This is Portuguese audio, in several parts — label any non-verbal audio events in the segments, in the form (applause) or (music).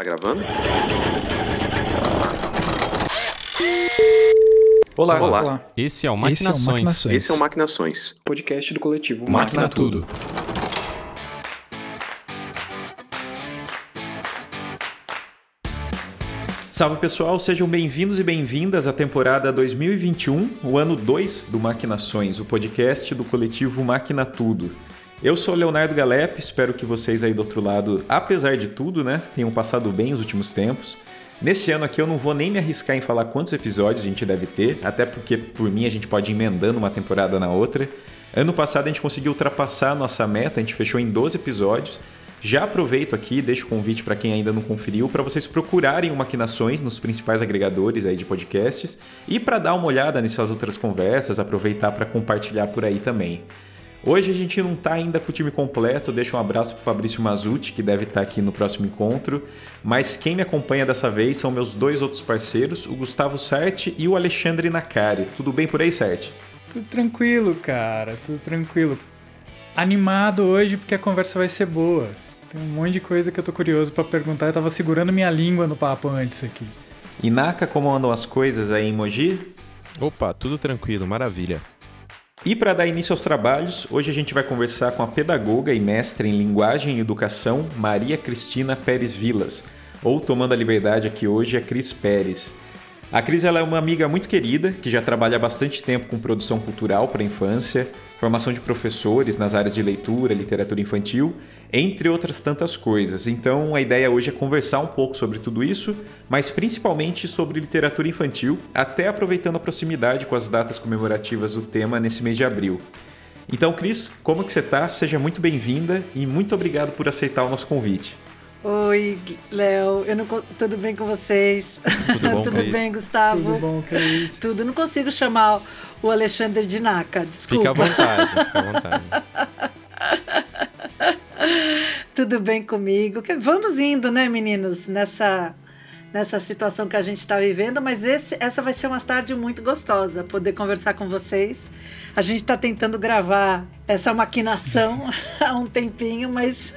Tá gravando? Olá. Olá. Esse é o Esse é o Maquinações. Maquinações. Esse é o Maquinações. podcast do coletivo Máquina Tudo. Salve pessoal, sejam bem-vindos e bem-vindas à temporada 2021, o ano 2 do Maquinações, o podcast do coletivo Máquina Tudo. Eu sou Leonardo Galep, espero que vocês aí do outro lado, apesar de tudo, né, tenham passado bem os últimos tempos. Nesse ano aqui eu não vou nem me arriscar em falar quantos episódios a gente deve ter, até porque por mim a gente pode ir emendando uma temporada na outra. Ano passado a gente conseguiu ultrapassar a nossa meta, a gente fechou em 12 episódios. Já aproveito aqui deixo o convite para quem ainda não conferiu para vocês procurarem o Maquinações nos principais agregadores aí de podcasts e para dar uma olhada nessas outras conversas, aproveitar para compartilhar por aí também. Hoje a gente não está ainda com o time completo, deixo um abraço para Fabrício Mazuti, que deve estar aqui no próximo encontro, mas quem me acompanha dessa vez são meus dois outros parceiros, o Gustavo Sarti e o Alexandre Nakari. Tudo bem por aí, Sarti? Tudo tranquilo, cara, tudo tranquilo. Animado hoje porque a conversa vai ser boa. Tem um monte de coisa que eu tô curioso pra perguntar. Eu tava segurando minha língua no papo antes aqui. E Naka, como andam as coisas aí em Mogi? Opa, tudo tranquilo, maravilha. E para dar início aos trabalhos, hoje a gente vai conversar com a pedagoga e mestre em linguagem e educação Maria Cristina Pérez Vilas, ou tomando a liberdade aqui hoje, a Cris Pérez. A Cris ela é uma amiga muito querida, que já trabalha há bastante tempo com produção cultural para a infância, formação de professores nas áreas de leitura, literatura infantil, entre outras tantas coisas. Então a ideia hoje é conversar um pouco sobre tudo isso, mas principalmente sobre literatura infantil, até aproveitando a proximidade com as datas comemorativas do tema nesse mês de abril. Então, Cris, como que você está? Seja muito bem-vinda e muito obrigado por aceitar o nosso convite. Oi, Léo. Eu não tudo bem com vocês? Tudo bom, (laughs) Cris? bem, Gustavo? Tudo bom, isso? Tudo. Não consigo chamar o Alexandre de Naka, desculpa. Fica à vontade, fica à vontade. (laughs) (laughs) Tudo bem comigo? Vamos indo, né, meninos, nessa nessa situação que a gente está vivendo, mas esse, essa vai ser uma tarde muito gostosa, poder conversar com vocês. A gente está tentando gravar essa maquinação (laughs) há um tempinho, mas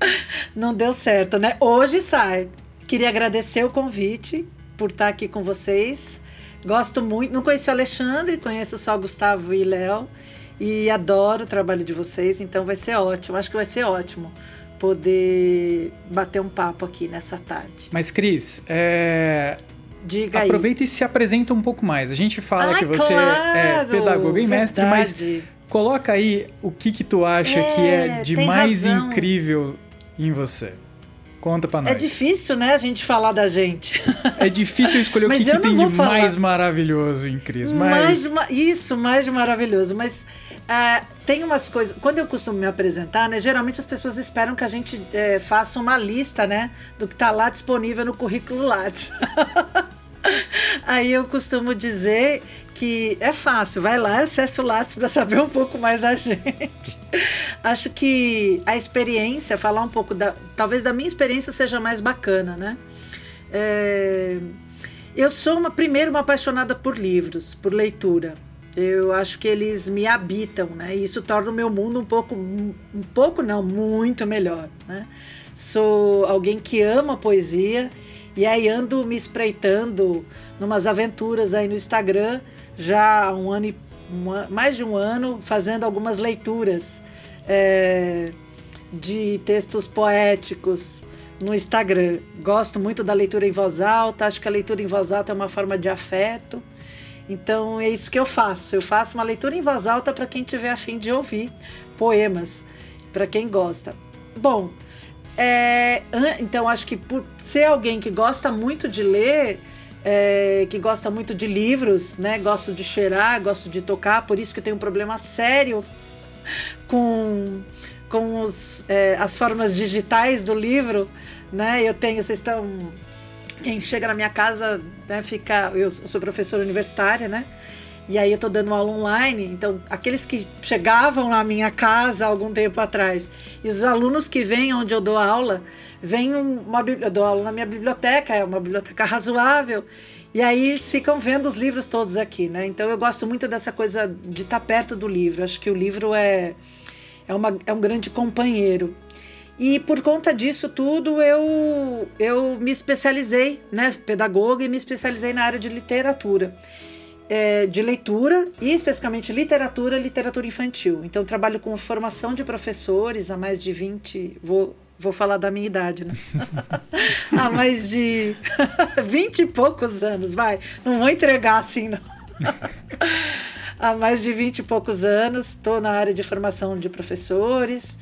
(laughs) não deu certo, né? Hoje sai. Queria agradecer o convite por estar aqui com vocês. Gosto muito, não conheci o Alexandre, conheço só o Gustavo e Léo e adoro o trabalho de vocês, então vai ser ótimo. Acho que vai ser ótimo poder bater um papo aqui nessa tarde. Mas, Cris, é... Diga aí. aproveita e se apresenta um pouco mais. A gente fala Ai, que você é claro, pedagoga e mestre, mas verdade. coloca aí o que que tu acha que é É, de mais razão. incrível em você. Conta pra nós. É difícil, né, a gente falar da gente. É difícil escolher o (laughs) que, que tem de falar. mais maravilhoso em Cris. Mais, Mas ma- isso, mais maravilhoso. Mas ah, tem umas coisas. Quando eu costumo me apresentar, né? Geralmente as pessoas esperam que a gente eh, faça uma lista, né? Do que está lá disponível no currículo Lattes. (laughs) Aí eu costumo dizer que é fácil, vai lá, acessa o Lattes para saber um pouco mais da gente. Acho que a experiência, falar um pouco da. Talvez da minha experiência seja mais bacana, né? É, eu sou uma, primeiro uma apaixonada por livros, por leitura. Eu acho que eles me habitam, né? E isso torna o meu mundo um pouco, um pouco não, muito melhor, né? Sou alguém que ama poesia e aí ando me espreitando numas aventuras aí no Instagram já há um ano e mais de um ano fazendo algumas leituras é, de textos poéticos no Instagram. Gosto muito da leitura em voz alta, acho que a leitura em voz alta é uma forma de afeto. Então é isso que eu faço. Eu faço uma leitura em voz alta para quem tiver afim de ouvir poemas, para quem gosta. Bom, é, então acho que por ser alguém que gosta muito de ler, é, que gosta muito de livros, né? Gosto de cheirar, gosto de tocar, por isso que eu tenho um problema sério com, com os, é, as formas digitais do livro, né? Eu tenho, vocês estão quem chega na minha casa né, fica. Eu sou professora universitária, né? E aí eu tô dando aula online, então aqueles que chegavam na minha casa algum tempo atrás e os alunos que vêm onde eu dou aula, vêm uma eu dou aula na minha biblioteca, é uma biblioteca razoável, e aí eles ficam vendo os livros todos aqui, né? Então eu gosto muito dessa coisa de estar perto do livro. Acho que o livro é é, uma, é um grande companheiro. E por conta disso tudo, eu, eu me especializei, né, pedagoga, e me especializei na área de literatura. É, de leitura e especificamente literatura, literatura infantil. Então trabalho com formação de professores há mais de 20, vou, vou falar da minha idade, né? (laughs) há mais de (laughs) 20 e poucos anos, vai. Não vou entregar assim, não. (laughs) há mais de 20 e poucos anos, estou na área de formação de professores,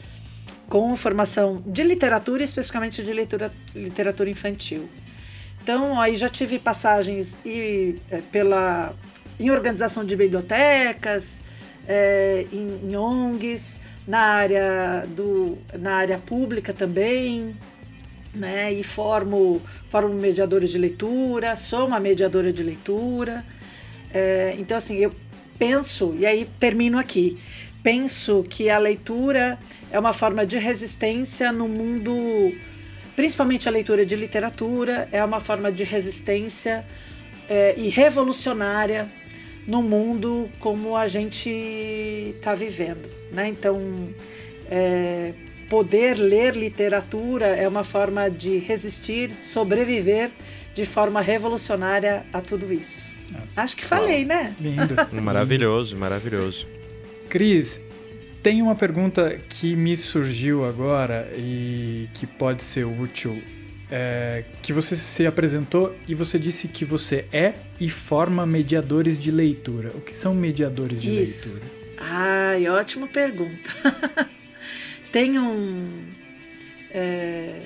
com formação de literatura, especificamente de leitura, literatura infantil. Então, aí já tive passagens e, é, pela em organização de bibliotecas, é, em, em, ONGs, na área, do, na área pública também, né? E formo, formo mediadores de leitura, sou uma mediadora de leitura. É, então, assim, eu penso, e aí termino aqui, penso que a leitura é uma forma de resistência no mundo, principalmente a leitura de literatura, é uma forma de resistência é, e revolucionária no mundo como a gente está vivendo. Né? Então, é, poder ler literatura é uma forma de resistir, sobreviver de forma revolucionária a tudo isso. Nossa, Acho que falei, né? Lindo. (laughs) maravilhoso, maravilhoso. Cris, tem uma pergunta que me surgiu agora e que pode ser útil é, que você se apresentou e você disse que você é e forma mediadores de leitura. O que são mediadores de Isso. leitura? Ai, ótima pergunta. (laughs) tem um é,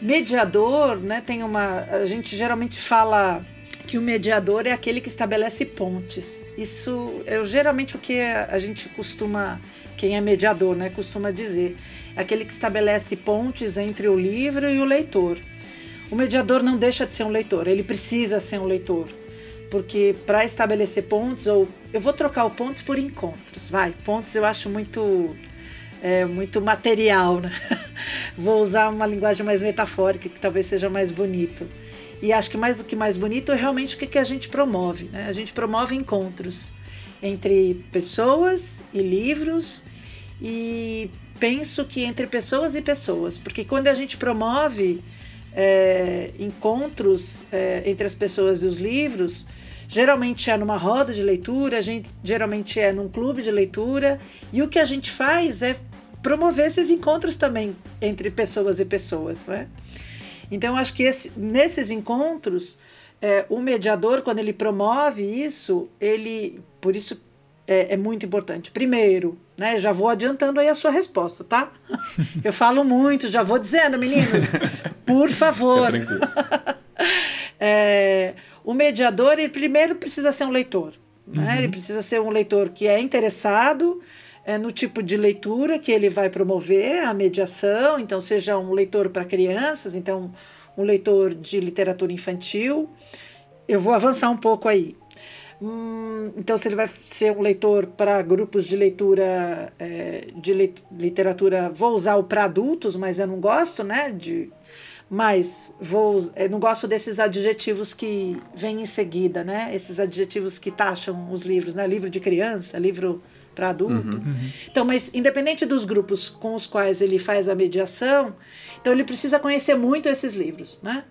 mediador, né? Tem uma. A gente geralmente fala que o mediador é aquele que estabelece pontes. Isso é geralmente o que a gente costuma, quem é mediador, né, costuma dizer. Aquele que estabelece pontes entre o livro e o leitor. O mediador não deixa de ser um leitor, ele precisa ser um leitor. Porque para estabelecer pontos, ou eu vou trocar o pontos por encontros, vai. Pontos eu acho muito é, muito material, né? (laughs) Vou usar uma linguagem mais metafórica, que talvez seja mais bonito. E acho que mais do que mais bonito é realmente o que, que a gente promove. Né? A gente promove encontros entre pessoas e livros e penso que entre pessoas e pessoas, porque quando a gente promove é, encontros é, entre as pessoas e os livros, geralmente é numa roda de leitura, a gente, geralmente é num clube de leitura, e o que a gente faz é promover esses encontros também entre pessoas e pessoas. Né? Então, acho que esse, nesses encontros, é, o mediador, quando ele promove isso, ele, por isso é, é, muito importante. Primeiro, né, já vou adiantando aí a sua resposta, tá? (laughs) Eu falo muito, já vou dizendo, meninos, por favor. (laughs) É, o mediador, ele primeiro precisa ser um leitor. Né? Uhum. Ele precisa ser um leitor que é interessado é, no tipo de leitura que ele vai promover a mediação, então seja um leitor para crianças, então um leitor de literatura infantil. Eu vou avançar um pouco aí. Hum, então, se ele vai ser um leitor para grupos de leitura é, de literatura, vou usar o para adultos, mas eu não gosto, né? De, mas vou, eu não gosto desses adjetivos que vêm em seguida, né? Esses adjetivos que taxam os livros, né? Livro de criança, livro para adulto. Uhum, uhum. Então, mas independente dos grupos com os quais ele faz a mediação, então ele precisa conhecer muito esses livros, né?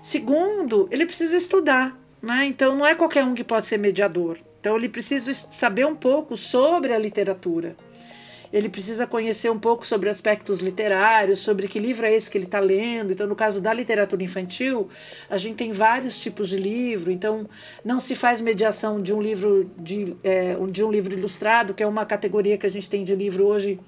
Segundo, ele precisa estudar. Né? Então, não é qualquer um que pode ser mediador. Então, ele precisa saber um pouco sobre a literatura. Ele precisa conhecer um pouco sobre aspectos literários, sobre que livro é esse que ele está lendo. Então, no caso da literatura infantil, a gente tem vários tipos de livro. Então, não se faz mediação de um livro de, é, de um livro ilustrado, que é uma categoria que a gente tem de livro hoje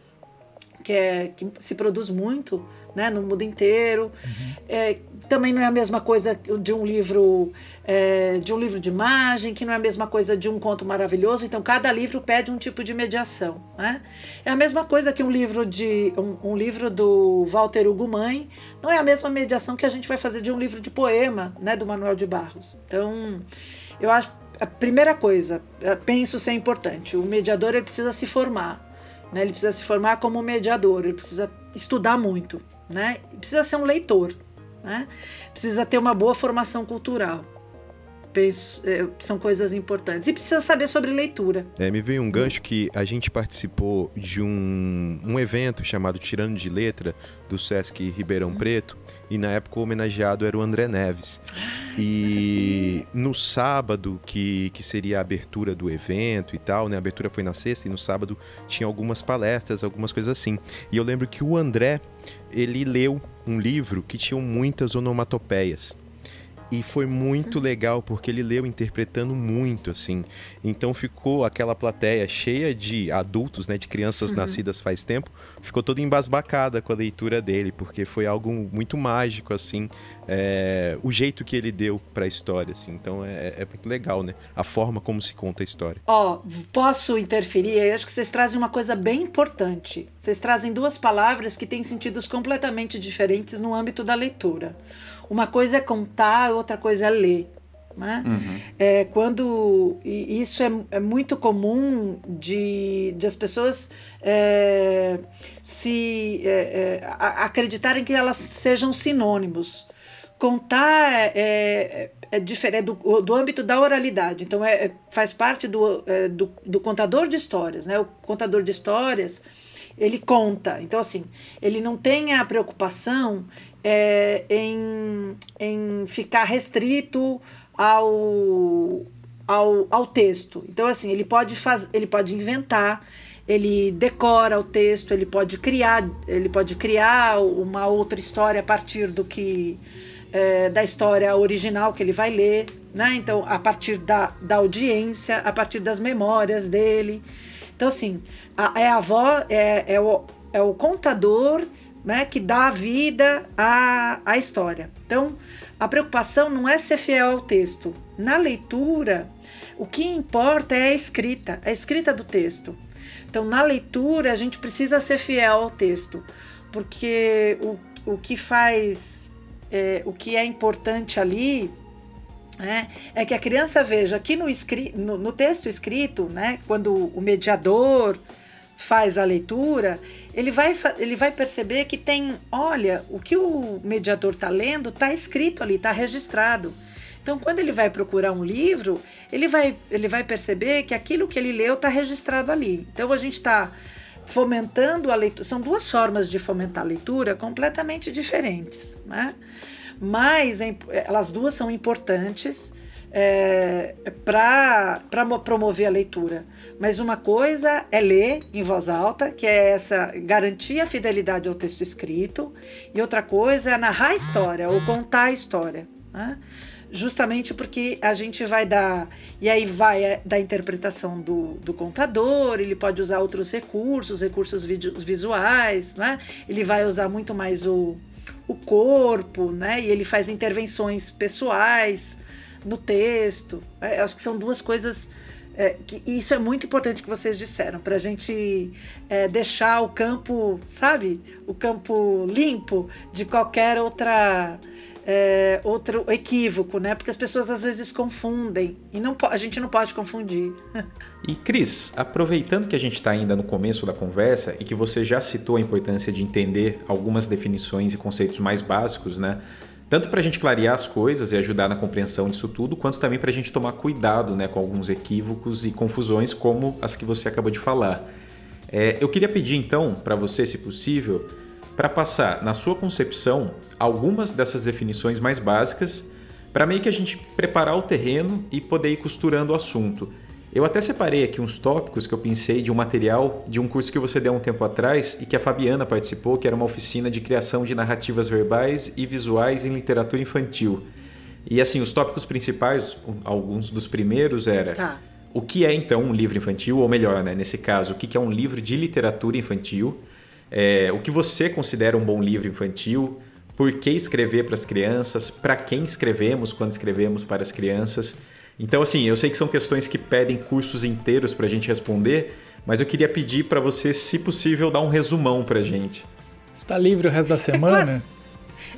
que, é, que se produz muito né, no mundo inteiro. Uhum. É, também não é a mesma coisa de um livro é, de um livro de imagem, que não é a mesma coisa de um conto maravilhoso. Então, cada livro pede um tipo de mediação. Né? É a mesma coisa que um livro de um, um livro do Walter Hugo Mãe, não é a mesma mediação que a gente vai fazer de um livro de poema, né, do Manuel de Barros. Então, eu acho a primeira coisa, penso ser importante. O mediador ele precisa se formar. Né? Ele precisa se formar como mediador, ele precisa estudar muito, né? precisa ser um leitor, né? precisa ter uma boa formação cultural. penso, é, são coisas importantes. E precisa saber sobre leitura. É, me veio um gancho que a gente participou de um, um evento chamado Tirando de Letra, do Sesc Ribeirão Preto, e na época o homenageado era o André Neves. E no sábado, que, que seria a abertura do evento e tal, né? A abertura foi na sexta e no sábado tinha algumas palestras, algumas coisas assim. E eu lembro que o André, ele leu um livro que tinha muitas onomatopeias. E foi muito legal porque ele leu interpretando muito, assim. Então ficou aquela plateia cheia de adultos, né, de crianças uhum. nascidas faz tempo, ficou toda embasbacada com a leitura dele, porque foi algo muito mágico, assim, é, o jeito que ele deu para a história, assim. Então é, é, muito legal, né? A forma como se conta a história. Ó, oh, posso interferir? Eu acho que vocês trazem uma coisa bem importante. Vocês trazem duas palavras que têm sentidos completamente diferentes no âmbito da leitura. Uma coisa é contar, outra coisa é ler. Né? Uhum. É, quando e isso é, é, muito comum de, de as pessoas é, se é, é acreditarem que elas sejam sinônimos. Contar é, é, é diferente do, do âmbito da oralidade, então é, faz parte do, do, do contador de histórias. Né? O contador de histórias ele conta. Então, assim, ele não tem a preocupação é, em, em ficar restrito ao, ao, ao texto. Então, assim, ele pode, faz, ele pode inventar, ele decora o texto, ele pode criar, ele pode criar uma outra história a partir do que é, da história original que ele vai ler, né? Então, a partir da, da audiência, a partir das memórias dele. Então, assim, a, é a voz, é, é, o, é o contador né, que dá vida à, à história. Então, a preocupação não é ser fiel ao texto. Na leitura, o que importa é a escrita, a escrita do texto. Então, na leitura, a gente precisa ser fiel ao texto, porque o, o que faz, é, o que é importante ali é, é que a criança veja aqui no, no, no texto escrito, né, quando o mediador faz a leitura, ele vai, ele vai perceber que tem, olha, o que o mediador está lendo está escrito ali, está registrado. Então, quando ele vai procurar um livro, ele vai, ele vai perceber que aquilo que ele leu está registrado ali. Então, a gente está fomentando a leitura. São duas formas de fomentar a leitura completamente diferentes, né? Mas elas duas são importantes é, para promover a leitura. Mas uma coisa é ler em voz alta, que é essa garantir a fidelidade ao texto escrito, e outra coisa é narrar a história ou contar a história. Né? Justamente porque a gente vai dar, e aí vai é, da interpretação do, do contador, ele pode usar outros recursos, recursos visuais, né? ele vai usar muito mais o, o corpo, né? e ele faz intervenções pessoais no texto. É, acho que são duas coisas. É, que, isso é muito importante que vocês disseram, para a gente é, deixar o campo, sabe? O campo limpo de qualquer outra. É, outro equívoco, né? Porque as pessoas às vezes confundem e não a gente não pode confundir. E Cris, aproveitando que a gente está ainda no começo da conversa e que você já citou a importância de entender algumas definições e conceitos mais básicos, né? Tanto para a gente clarear as coisas e ajudar na compreensão disso tudo, quanto também para a gente tomar cuidado né, com alguns equívocos e confusões como as que você acabou de falar. É, eu queria pedir então para você, se possível, para passar na sua concepção algumas dessas definições mais básicas, para meio que a gente preparar o terreno e poder ir costurando o assunto. Eu até separei aqui uns tópicos que eu pensei de um material de um curso que você deu um tempo atrás e que a Fabiana participou, que era uma oficina de criação de narrativas verbais e visuais em literatura infantil. E assim, os tópicos principais, alguns dos primeiros era tá. o que é então um livro infantil, ou melhor, né, nesse caso, o que é um livro de literatura infantil, é, o que você considera um bom livro infantil, por que escrever para as crianças, para quem escrevemos quando escrevemos para as crianças. Então, assim, eu sei que são questões que pedem cursos inteiros para a gente responder, mas eu queria pedir para você, se possível, dar um resumão para a gente. Está livre o resto da semana? (laughs)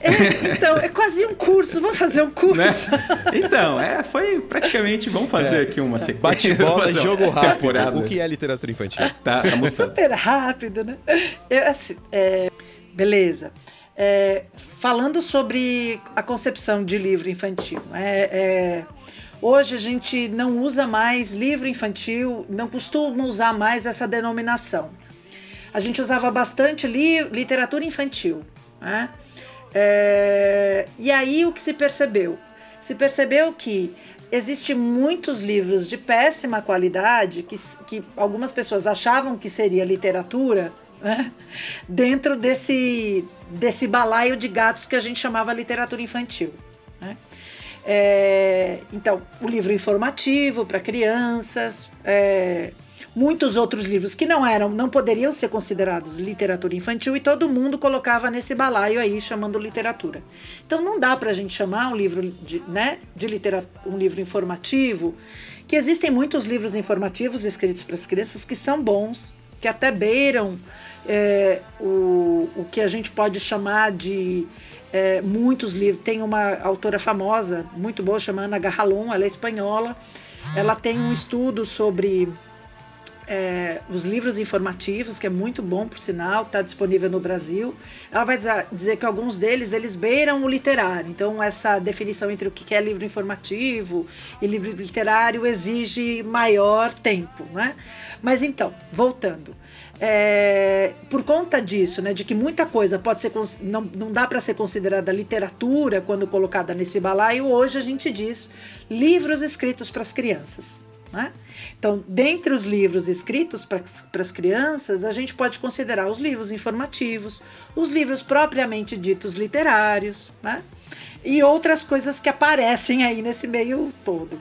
É, então, é quase um curso. Vamos fazer um curso. Né? Então, é, foi praticamente. Vamos fazer é. aqui uma sequência. Bate-bola, jogo rápido. Temporada. O que é literatura infantil? Tá, tá Super rápido, né? Eu, assim, é, beleza. É, falando sobre a concepção de livro infantil, é, Hoje a gente não usa mais livro infantil, não costuma usar mais essa denominação. A gente usava bastante li literatura infantil. Né? É, e aí o que se percebeu? Se percebeu que existem muitos livros de péssima qualidade que, que algumas pessoas achavam que seria literatura né? dentro desse, desse balaio de gatos que a gente chamava literatura infantil. Né? É, então, o livro informativo para crianças, é, muitos outros livros que não eram, não poderiam ser considerados literatura infantil e todo mundo colocava nesse balaio aí chamando literatura. Então não dá para a gente chamar um livro de, né, de literatura, um livro informativo, que existem muitos livros informativos escritos para as crianças que são bons, que até beiram é, o, o que a gente pode chamar de é, muitos livros. Tem uma autora famosa, muito boa, chamada Ana Garralon, ela é espanhola. Ela tem um estudo sobre é, os livros informativos, que é muito bom, por sinal, está disponível no Brasil. Ela vai dizer que alguns deles eles beiram o literário. Então, essa definição entre o que é livro informativo e livro literário exige maior tempo. Né? Mas então, voltando é, por conta disso, né, de que muita coisa pode ser não, não dá para ser considerada literatura quando colocada nesse balaio, hoje a gente diz livros escritos para as crianças. Né? Então, dentre os livros escritos para as crianças, a gente pode considerar os livros informativos, os livros propriamente ditos literários, né? e outras coisas que aparecem aí nesse meio todo.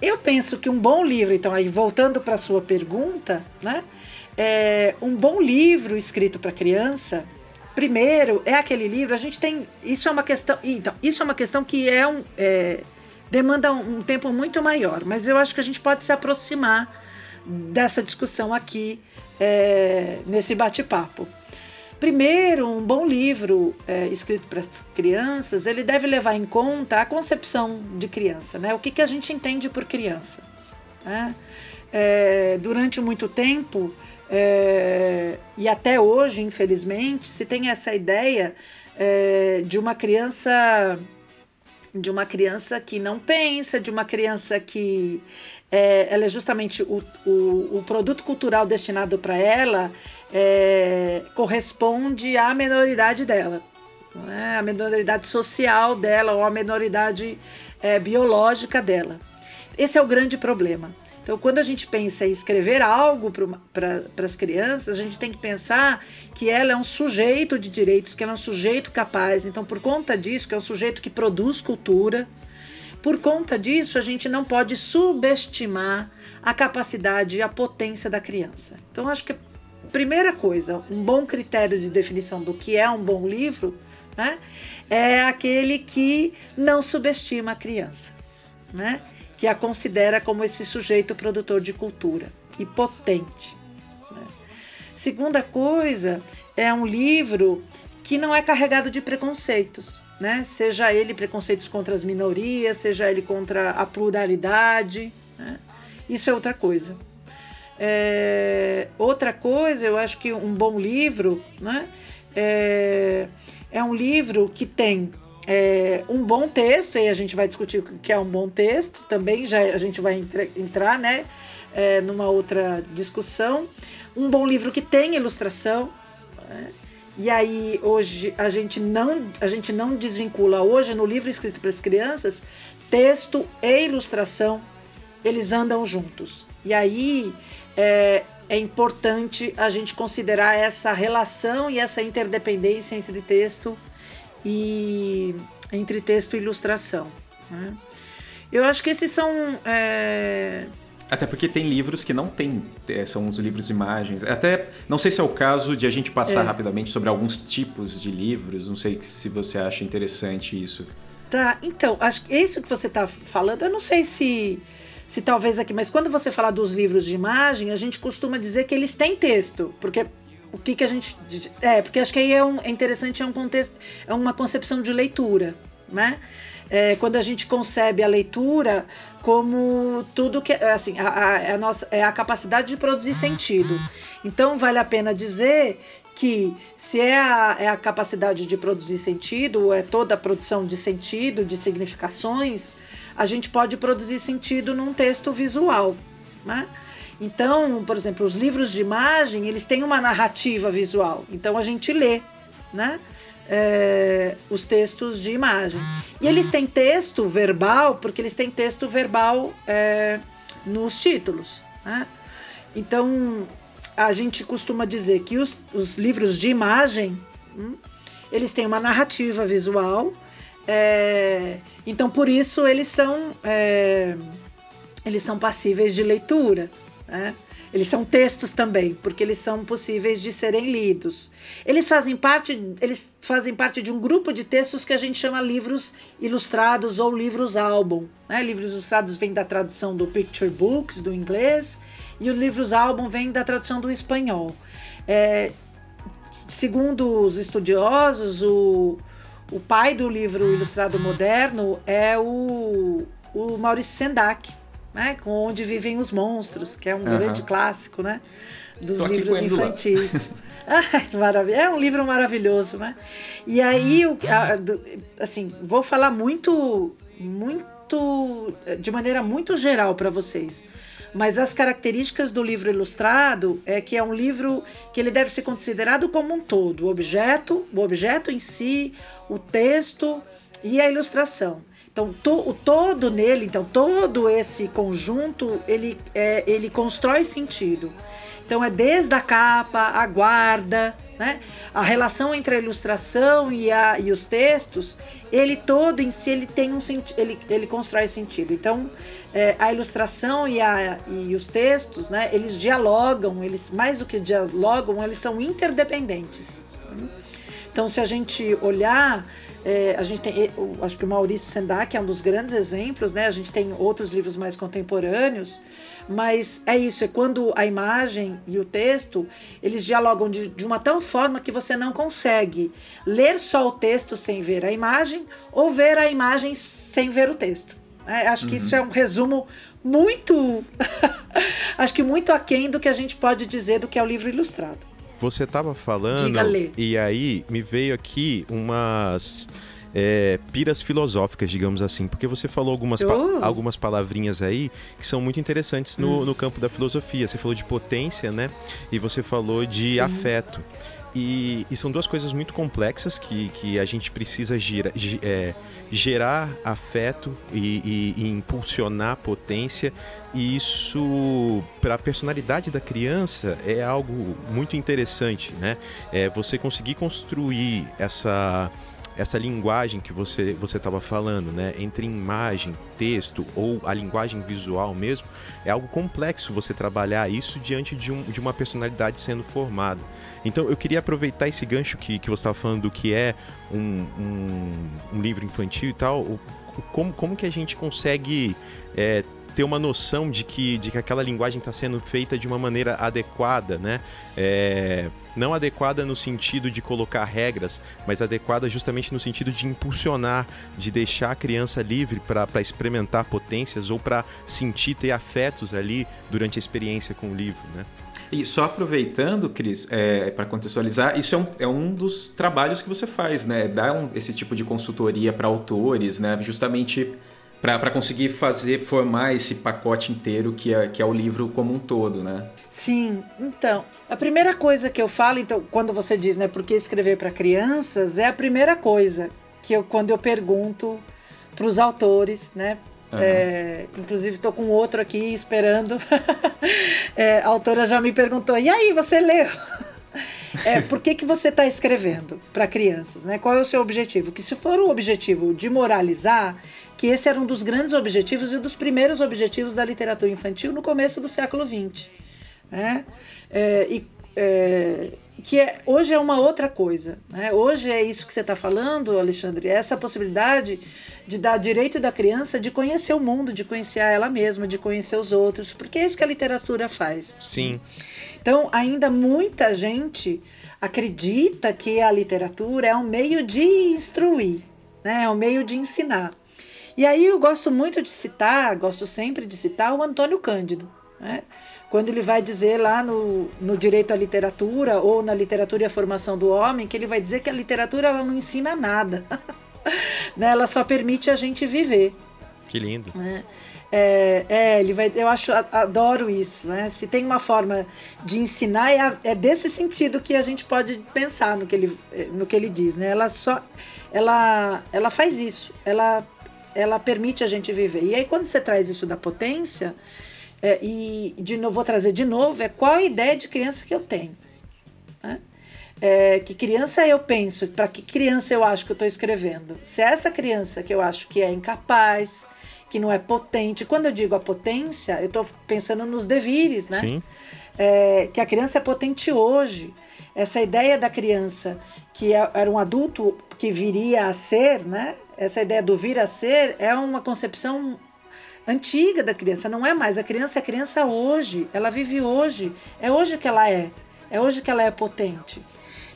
Eu penso que um bom livro, então, aí voltando para a sua pergunta, né? é, um bom livro escrito para criança, primeiro é aquele livro. A gente tem isso é uma questão. Então, isso é uma questão que é um é, demanda um, tempo muito maior. Mas eu acho que a gente pode se aproximar dessa discussão aqui é, nesse bate-papo. Primeiro, um bom livro é, escrito para crianças, ele deve levar em conta a concepção de criança, né? O que, que a gente entende por criança. Né? É, durante muito tempo, é, e até hoje, infelizmente, se tem essa ideia é, de uma criança de uma criança que não pensa, de uma criança que é, ela é justamente o, o, o produto cultural destinado para ela é, corresponde à menoridade dela, é? a menoridade social dela ou a menoridade é, biológica dela. Esse é o grande problema. Então, quando a gente pensa em escrever algo para as crianças, a gente tem que pensar que ela é um sujeito de direitos, que ela é um sujeito capaz. Então, por conta disso, que é um sujeito que produz cultura, por conta disso, a gente não pode subestimar a capacidade e a potência da criança. Então, acho que a primeira coisa, um bom critério de definição do que é um bom livro, né, é aquele que não subestima a criança, né? Que a considera como esse sujeito produtor de cultura e potente. Né? Segunda coisa, é um livro que não é carregado de preconceitos, né? seja ele preconceitos contra as minorias, seja ele contra a pluralidade. Né? Isso é outra coisa. É, outra coisa, eu acho que um bom livro né? é, é um livro que tem é, um bom texto, e a gente vai discutir o que é um bom texto também, já a gente vai entra, entrar né, é, numa outra discussão. Um bom livro que tem ilustração. Né? E aí hoje a gente não a gente não desvincula hoje no livro escrito para as crianças texto e ilustração eles andam juntos. E aí é, é importante a gente considerar essa relação e essa interdependência entre texto e entre texto e ilustração. Né? Eu acho que esses são. É... Até porque tem livros que não tem, é, são os livros imagens. Até não sei se é o caso de a gente passar é. rapidamente sobre alguns tipos de livros. Não sei se você acha interessante isso. Tá, então, acho que isso que você está falando, eu não sei se, se talvez aqui, mas quando você fala dos livros de imagem, a gente costuma dizer que eles têm texto, porque o que, que a gente. É, porque acho que aí é, um, é interessante, é um contexto, é uma concepção de leitura, né? É, quando a gente concebe a leitura como tudo que assim a, a, a, nossa é a capacidade de produzir sentido então vale a pena dizer que se é a, é a capacidade de produzir sentido, é toda a produção de sentido, de significações, a gente pode produzir sentido num texto visual. Né? Então, por exemplo, os livros de imagem, eles têm uma narrativa visual. Então a gente lê, né? É, os textos de imagem. E eles têm texto verbal, porque eles têm texto verbal é, nos títulos. Né? Então, a gente costuma dizer que os, os livros de imagem, hum, eles têm uma narrativa visual, é, então por isso eles são, é, eles são passíveis de leitura. Né? Eles são textos também, porque eles são possíveis de serem lidos. Eles fazem parte, eles fazem parte de um grupo de textos que a gente chama livros ilustrados ou livros álbum. Né? Livros ilustrados vêm da tradução do picture books do inglês e os livros álbum vêm da tradução do espanhol. É, segundo os estudiosos, o, o pai do livro ilustrado moderno é o, o Maurice Sendak né? Com Onde Vivem os Monstros, que é um uhum. grande clássico, né? Dos livros infantis. (laughs) é um livro maravilhoso, né? E aí, assim, vou falar muito, muito, de maneira muito geral para vocês. Mas as características do livro ilustrado é que é um livro que ele deve ser considerado como um todo, o objeto, o objeto em si, o texto e a ilustração. Então, to, o todo nele, então, todo esse conjunto, ele, é, ele constrói sentido. Então, é desde a capa, a guarda, né? A relação entre a ilustração e, a, e os textos, ele todo em si ele tem um ele, ele constrói sentido. Então, é, a ilustração e, a, e os textos, né? Eles dialogam, eles mais do que dialogam, eles são interdependentes. Então, se a gente olhar é, a gente tem, acho que o Maurício Sendak é um dos grandes exemplos, né? A gente tem outros livros mais contemporâneos, mas é isso, é quando a imagem e o texto eles dialogam de, de uma tal forma que você não consegue ler só o texto sem ver a imagem ou ver a imagem sem ver o texto. É, acho que uhum. isso é um resumo muito, (laughs) acho que muito aquém do que a gente pode dizer do que é o livro ilustrado. Você estava falando e aí me veio aqui umas é, piras filosóficas, digamos assim, porque você falou algumas, pa oh. algumas palavrinhas aí que são muito interessantes no, hum. no campo da filosofia. Você falou de potência, né? E você falou de Sim. afeto. E, e, são duas coisas muito complexas que, que a gente precisa gira, é, gerar afeto e, e, e, impulsionar potência. E isso, para a personalidade da criança, é algo muito interessante, né? É você conseguir construir essa essa linguagem que você você estava falando, né, entre imagem, texto ou a linguagem visual mesmo, é algo complexo você trabalhar isso diante de, um, de uma personalidade sendo formada. Então eu queria aproveitar esse gancho que, que você estava falando do que é um, um, um livro infantil e tal, como, como que a gente consegue é, ter uma noção de que, de que aquela linguagem está sendo feita de uma maneira adequada, né? É, não adequada no sentido de colocar regras, mas adequada justamente no sentido de impulsionar, de deixar a criança livre para experimentar potências ou para sentir, ter afetos ali durante a experiência com o livro, né? E só aproveitando, Cris, é, para contextualizar, isso é um, é um dos trabalhos que você faz, né? Dar um, esse tipo de consultoria para autores, né? Justamente para conseguir fazer, formar esse pacote inteiro que é, que é o livro como um todo, né? Sim, então, a primeira coisa que eu falo, então, quando você diz, né, por que escrever para crianças, é a primeira coisa que eu, quando eu pergunto para os autores, né, Uhum. É, inclusive estou com outro aqui esperando. (laughs) é, a autora já me perguntou: e aí, você leu? É, por que, que você está escrevendo para crianças? Né? Qual é o seu objetivo? Que se for o objetivo de moralizar, que esse era um dos grandes objetivos e um dos primeiros objetivos da literatura infantil no começo do século XX. Né? É, e, é, que é, hoje é uma outra coisa. Né? Hoje é isso que você está falando, Alexandre, é essa possibilidade de dar direito da criança de conhecer o mundo, de conhecer ela mesma, de conhecer os outros, porque é isso que a literatura faz. Sim. Então, ainda muita gente acredita que a literatura é um meio de instruir, né? é um meio de ensinar. E aí eu gosto muito de citar, gosto sempre de citar o Antônio Cândido. Né? Quando ele vai dizer lá no, no direito à literatura ou na literatura e a formação do homem, que ele vai dizer que a literatura ela não ensina nada. (laughs) né? Ela só permite a gente viver. Que lindo. Né? É, é, ele vai, eu acho, adoro isso, né? Se tem uma forma de ensinar, é, é, desse sentido que a gente pode pensar no que ele, no que ele diz, né? Ela só, ela, ela faz isso, ela, ela permite a gente viver. E aí quando você traz isso da potência, é, e de novo vou trazer de novo, é qual a ideia de criança que eu tenho, né? É, que criança eu penso, para que criança eu acho que eu estou escrevendo? Se é essa criança que eu acho que é incapaz, que não é potente. Quando eu digo a potência, eu estou pensando nos devires, né? Sim. É, que a criança é potente hoje. Essa ideia da criança que é, era um adulto que viria a ser, né? Essa ideia do vir a ser é uma concepção antiga da criança, não é mais. A criança é criança hoje, ela vive hoje, é hoje que ela é, é hoje que ela é potente.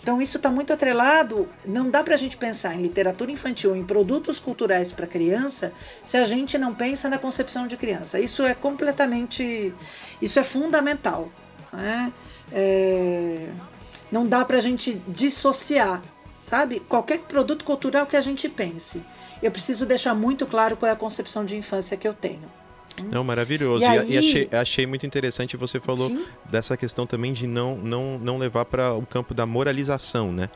Então, isso está muito atrelado. Não dá para a gente pensar em literatura infantil, em produtos culturais para criança, se a gente não pensa na concepção de criança. Isso é completamente. Isso é fundamental. Né? É, não dá para a gente dissociar, sabe? Qualquer produto cultural que a gente pense. Eu preciso deixar muito claro qual é a concepção de infância que eu tenho. Não, maravilhoso. E, aí... e achei, achei, muito interessante, você falou Sim. dessa questão também de não, não, não levar para o campo da moralização, né?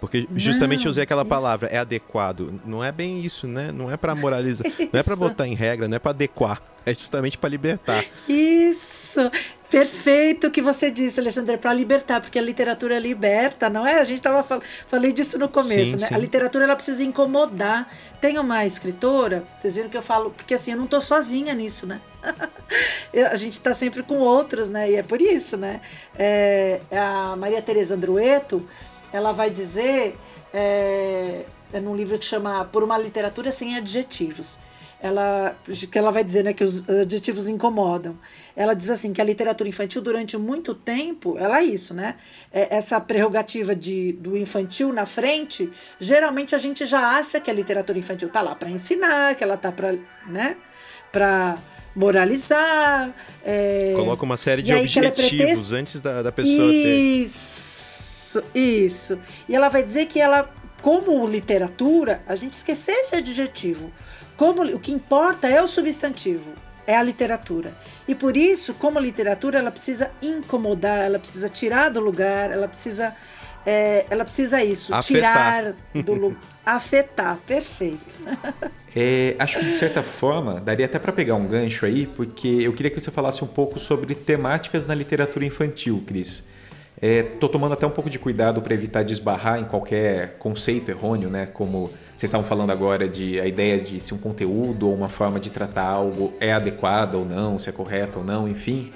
Porque justamente não, usei aquela palavra, é adequado. Não é bem isso, né? Não é para moralizar, não é para botar em regra, não é para adequar. É justamente para libertar. Isso! Perfeito o que você disse, Alexandre, para libertar, porque a literatura liberta, não é? A gente estava fal falei disso no começo, sim, né? Sim. A literatura ela precisa incomodar. Tem uma escritora, vocês viram que eu falo, porque assim, eu não estou sozinha nisso, né? (laughs) a gente está sempre com outros, né? E é por isso, né? É, a Maria Tereza Andrueto, ela vai dizer, é, é num livro que chama Por uma Literatura Sem Adjetivos, ela, que ela vai dizer né, que os adjetivos incomodam. Ela diz assim que a literatura infantil, durante muito tempo, ela é isso, né? É essa prerrogativa de, do infantil na frente, geralmente a gente já acha que a literatura infantil está lá para ensinar, que ela está para né, moralizar. É... Coloca uma série de objetivos antes da, da pessoa isso, ter. Isso, isso. E ela vai dizer que ela, como literatura, a gente esquecer esse adjetivo. Como o que importa é o substantivo, é a literatura. E por isso, como literatura, ela precisa incomodar, ela precisa tirar do lugar, ela precisa é, ela precisa isso, afetar. tirar do lugar, (laughs) afetar, perfeito. (laughs) É, acho que de certa forma daria até para pegar um gancho aí, porque eu queria que você falasse um pouco sobre temáticas na literatura infantil, Cris. Estou é, tomando até um pouco de cuidado para evitar desbarrar em qualquer conceito errôneo, né? Como vocês estavam falando agora de a ideia de se um conteúdo ou uma forma de tratar algo é adequada ou não, se é correta ou não, enfim.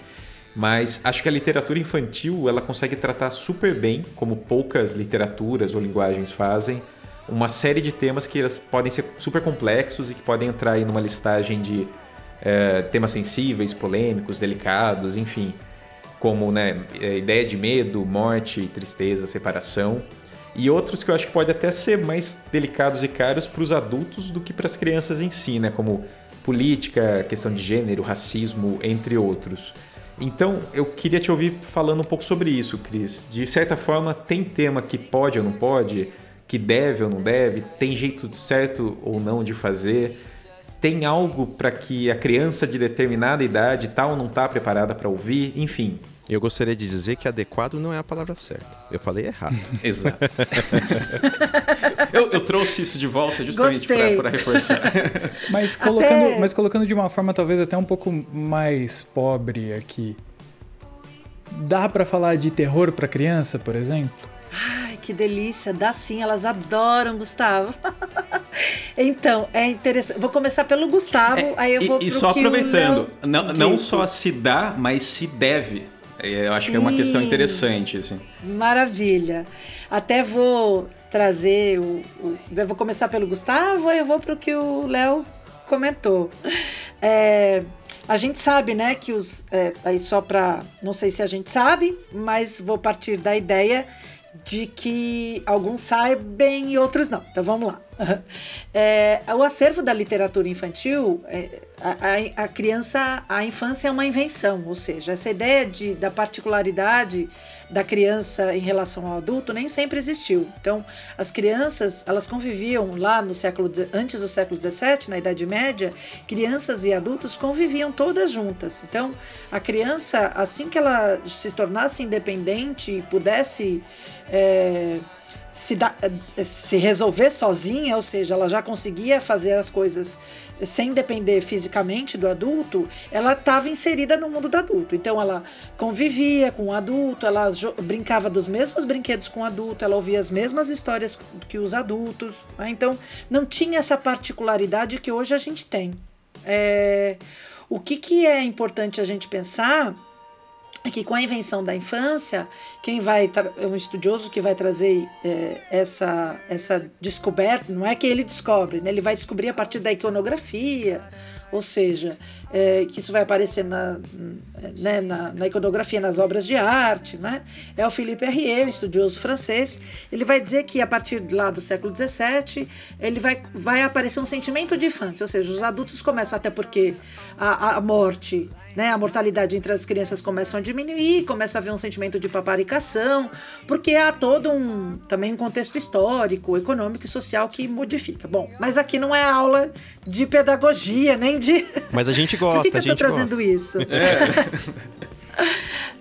Mas acho que a literatura infantil ela consegue tratar super bem, como poucas literaturas ou linguagens fazem, uma série de temas que elas podem ser super complexos e que podem entrar aí numa listagem de é, temas sensíveis, polêmicos, delicados, enfim, como né, é, ideia de medo, morte, tristeza, separação e outros que eu acho que pode até ser mais delicados e caros para os adultos do que para as crianças em si, né? Como política, questão de gênero, racismo, entre outros. Então, eu queria te ouvir falando um pouco sobre isso, Cris. De certa forma, tem tema que pode ou não pode, que deve ou não deve, tem jeito certo ou não de fazer. Tem algo para que a criança de determinada idade tal tá ou não está preparada para ouvir, enfim. Eu gostaria de dizer que adequado não é a palavra certa. Eu falei errado. (laughs) Exato. (laughs) eu, eu, trouxe isso de volta justamente para reforçar. (laughs) mas, colocando, até... mas colocando de uma forma talvez até um pouco mais pobre aqui. Dá para falar de terror para criança, por exemplo? Ai, que delícia. Dá sim, elas adoram, Gustavo. então, é interessante. Vou começar pelo Gustavo, é, aí eu vou e, pro E só aproveitando, não, não só se dá, mas se deve eu acho Sim. que é uma questão interessante. Assim. Maravilha. Até vou trazer o, o, Eu vou começar pelo Gustavo e eu vou para o que o Léo comentou. É, a gente sabe, né, que os. É, aí só para. Não sei se a gente sabe, mas vou partir da ideia de que alguns sabem e outros não. Então vamos lá. É, o acervo da literatura infantil, é, a, a, criança, a infância é uma invenção, ou seja, essa ideia de, da particularidade da criança em relação ao adulto nem sempre existiu. Então, as crianças, elas conviviam lá no século antes do século XVII, na Idade Média, crianças e adultos conviviam todas juntas. Então, a criança, assim que ela se tornasse independente e pudesse é, se, da, se resolver sozinha, ou seja, ela já conseguia fazer as coisas sem depender fisicamente do adulto, ela estava inserida no mundo do adulto. Então ela convivia com o adulto, ela brincava dos mesmos brinquedos com o adulto, ela ouvia as mesmas histórias que os adultos. Né? Então não tinha essa particularidade que hoje a gente tem. É, o que, que é importante a gente pensar que com a invenção da infância, quem vai é um estudioso que vai trazer é, essa essa descoberta, não é que ele descobre, né? ele vai descobrir a partir da iconografia, ou seja, é, que isso vai aparecer na, né, na, na, iconografia, nas obras de arte, né? É o Philippe Herrier, estudioso francês. Ele vai dizer que a partir lá do século XVII ele vai, vai aparecer um sentimento de infância, ou seja, os adultos começam até porque a, a morte, né, a mortalidade entre as crianças começam a diminuir, começa a haver um sentimento de paparicação, porque há todo um também um contexto histórico, econômico e social que modifica. Bom, mas aqui não é aula de pedagogia nem de mas a gente gosta. (laughs) Por que, que eu tô trazendo gosta. isso? É.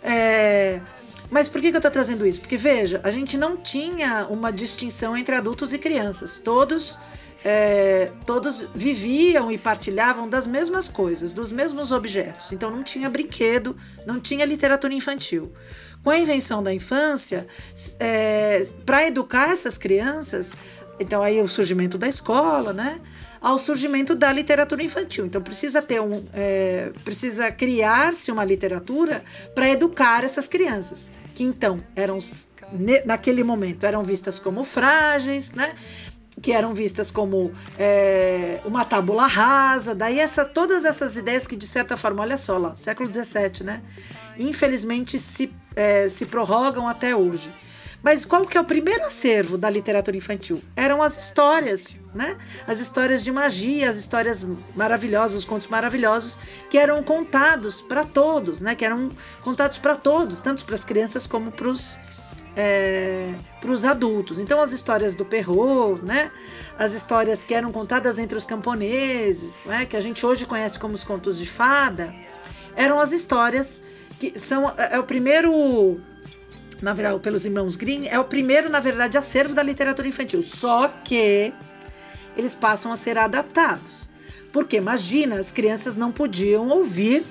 (laughs) é... Mas por que, que eu estou trazendo isso? Porque, veja, a gente não tinha uma distinção entre adultos e crianças. Todos, é, todos viviam e partilhavam das mesmas coisas, dos mesmos objetos. Então não tinha brinquedo, não tinha literatura infantil. Com a invenção da infância, é, para educar essas crianças, então aí o surgimento da escola, né? Ao surgimento da literatura infantil. Então precisa ter um, é, precisa criar-se uma literatura para educar essas crianças, que então eram naquele momento eram vistas como frágeis, né? Que eram vistas como é, uma tábula rasa, daí essa, todas essas ideias que de certa forma, olha só lá, século XVII, né? Infelizmente se, é, se prorrogam até hoje. Mas qual que é o primeiro acervo da literatura infantil? Eram as histórias, né? As histórias de magia, as histórias maravilhosas, os contos maravilhosos que eram contados para todos, né? Que eram contados para todos, tanto para as crianças como para os é, para os adultos. Então, as histórias do Perrault, né? as histórias que eram contadas entre os camponeses, né? que a gente hoje conhece como os contos de fada, eram as histórias que são é, é o primeiro na verdade, pelos irmãos Grimm, é o primeiro, na verdade, acervo da literatura infantil. Só que eles passam a ser adaptados. Porque, imagina, as crianças não podiam ouvir